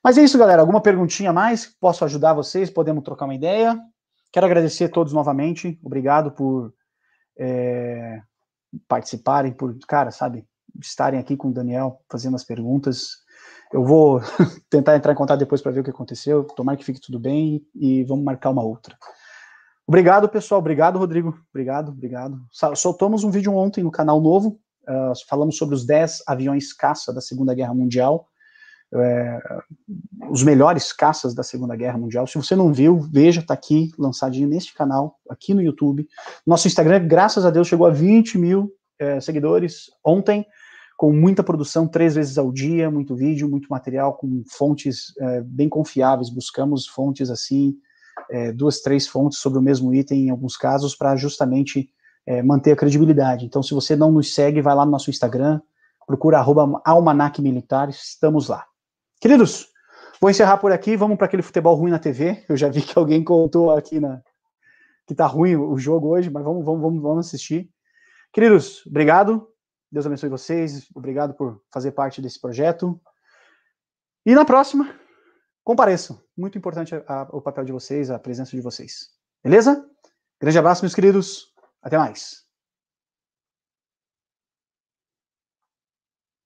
Mas é isso, galera. Alguma perguntinha mais? Posso ajudar vocês? Podemos trocar uma ideia? Quero agradecer a todos novamente. Obrigado por é, participarem, por, cara, sabe, estarem aqui com o Daniel fazendo as perguntas. Eu vou tentar entrar em contato depois para ver o que aconteceu. Tomara que fique tudo bem e vamos marcar uma outra. Obrigado, pessoal. Obrigado, Rodrigo. Obrigado, obrigado. Soltamos um vídeo ontem no canal novo. Uh, falamos sobre os 10 aviões caça da Segunda Guerra Mundial. É, os melhores caças da Segunda Guerra Mundial. Se você não viu, veja, tá aqui, lançadinho neste canal, aqui no YouTube. Nosso Instagram, graças a Deus, chegou a 20 mil é, seguidores ontem com muita produção três vezes ao dia, muito vídeo, muito material, com fontes é, bem confiáveis. Buscamos fontes assim, é, duas, três fontes sobre o mesmo item em alguns casos, para justamente é, manter a credibilidade. Então, se você não nos segue, vai lá no nosso Instagram, procura arroba Almanac Militar, estamos lá. Queridos, vou encerrar por aqui, vamos para aquele futebol ruim na TV. Eu já vi que alguém contou aqui na que tá ruim o jogo hoje, mas vamos, vamos, vamos, vamos assistir. Queridos, obrigado. Deus abençoe vocês. Obrigado por fazer parte desse projeto. E na próxima, compareçam. Muito importante a, a, o papel de vocês, a presença de vocês. Beleza? Grande abraço, meus queridos. Até mais.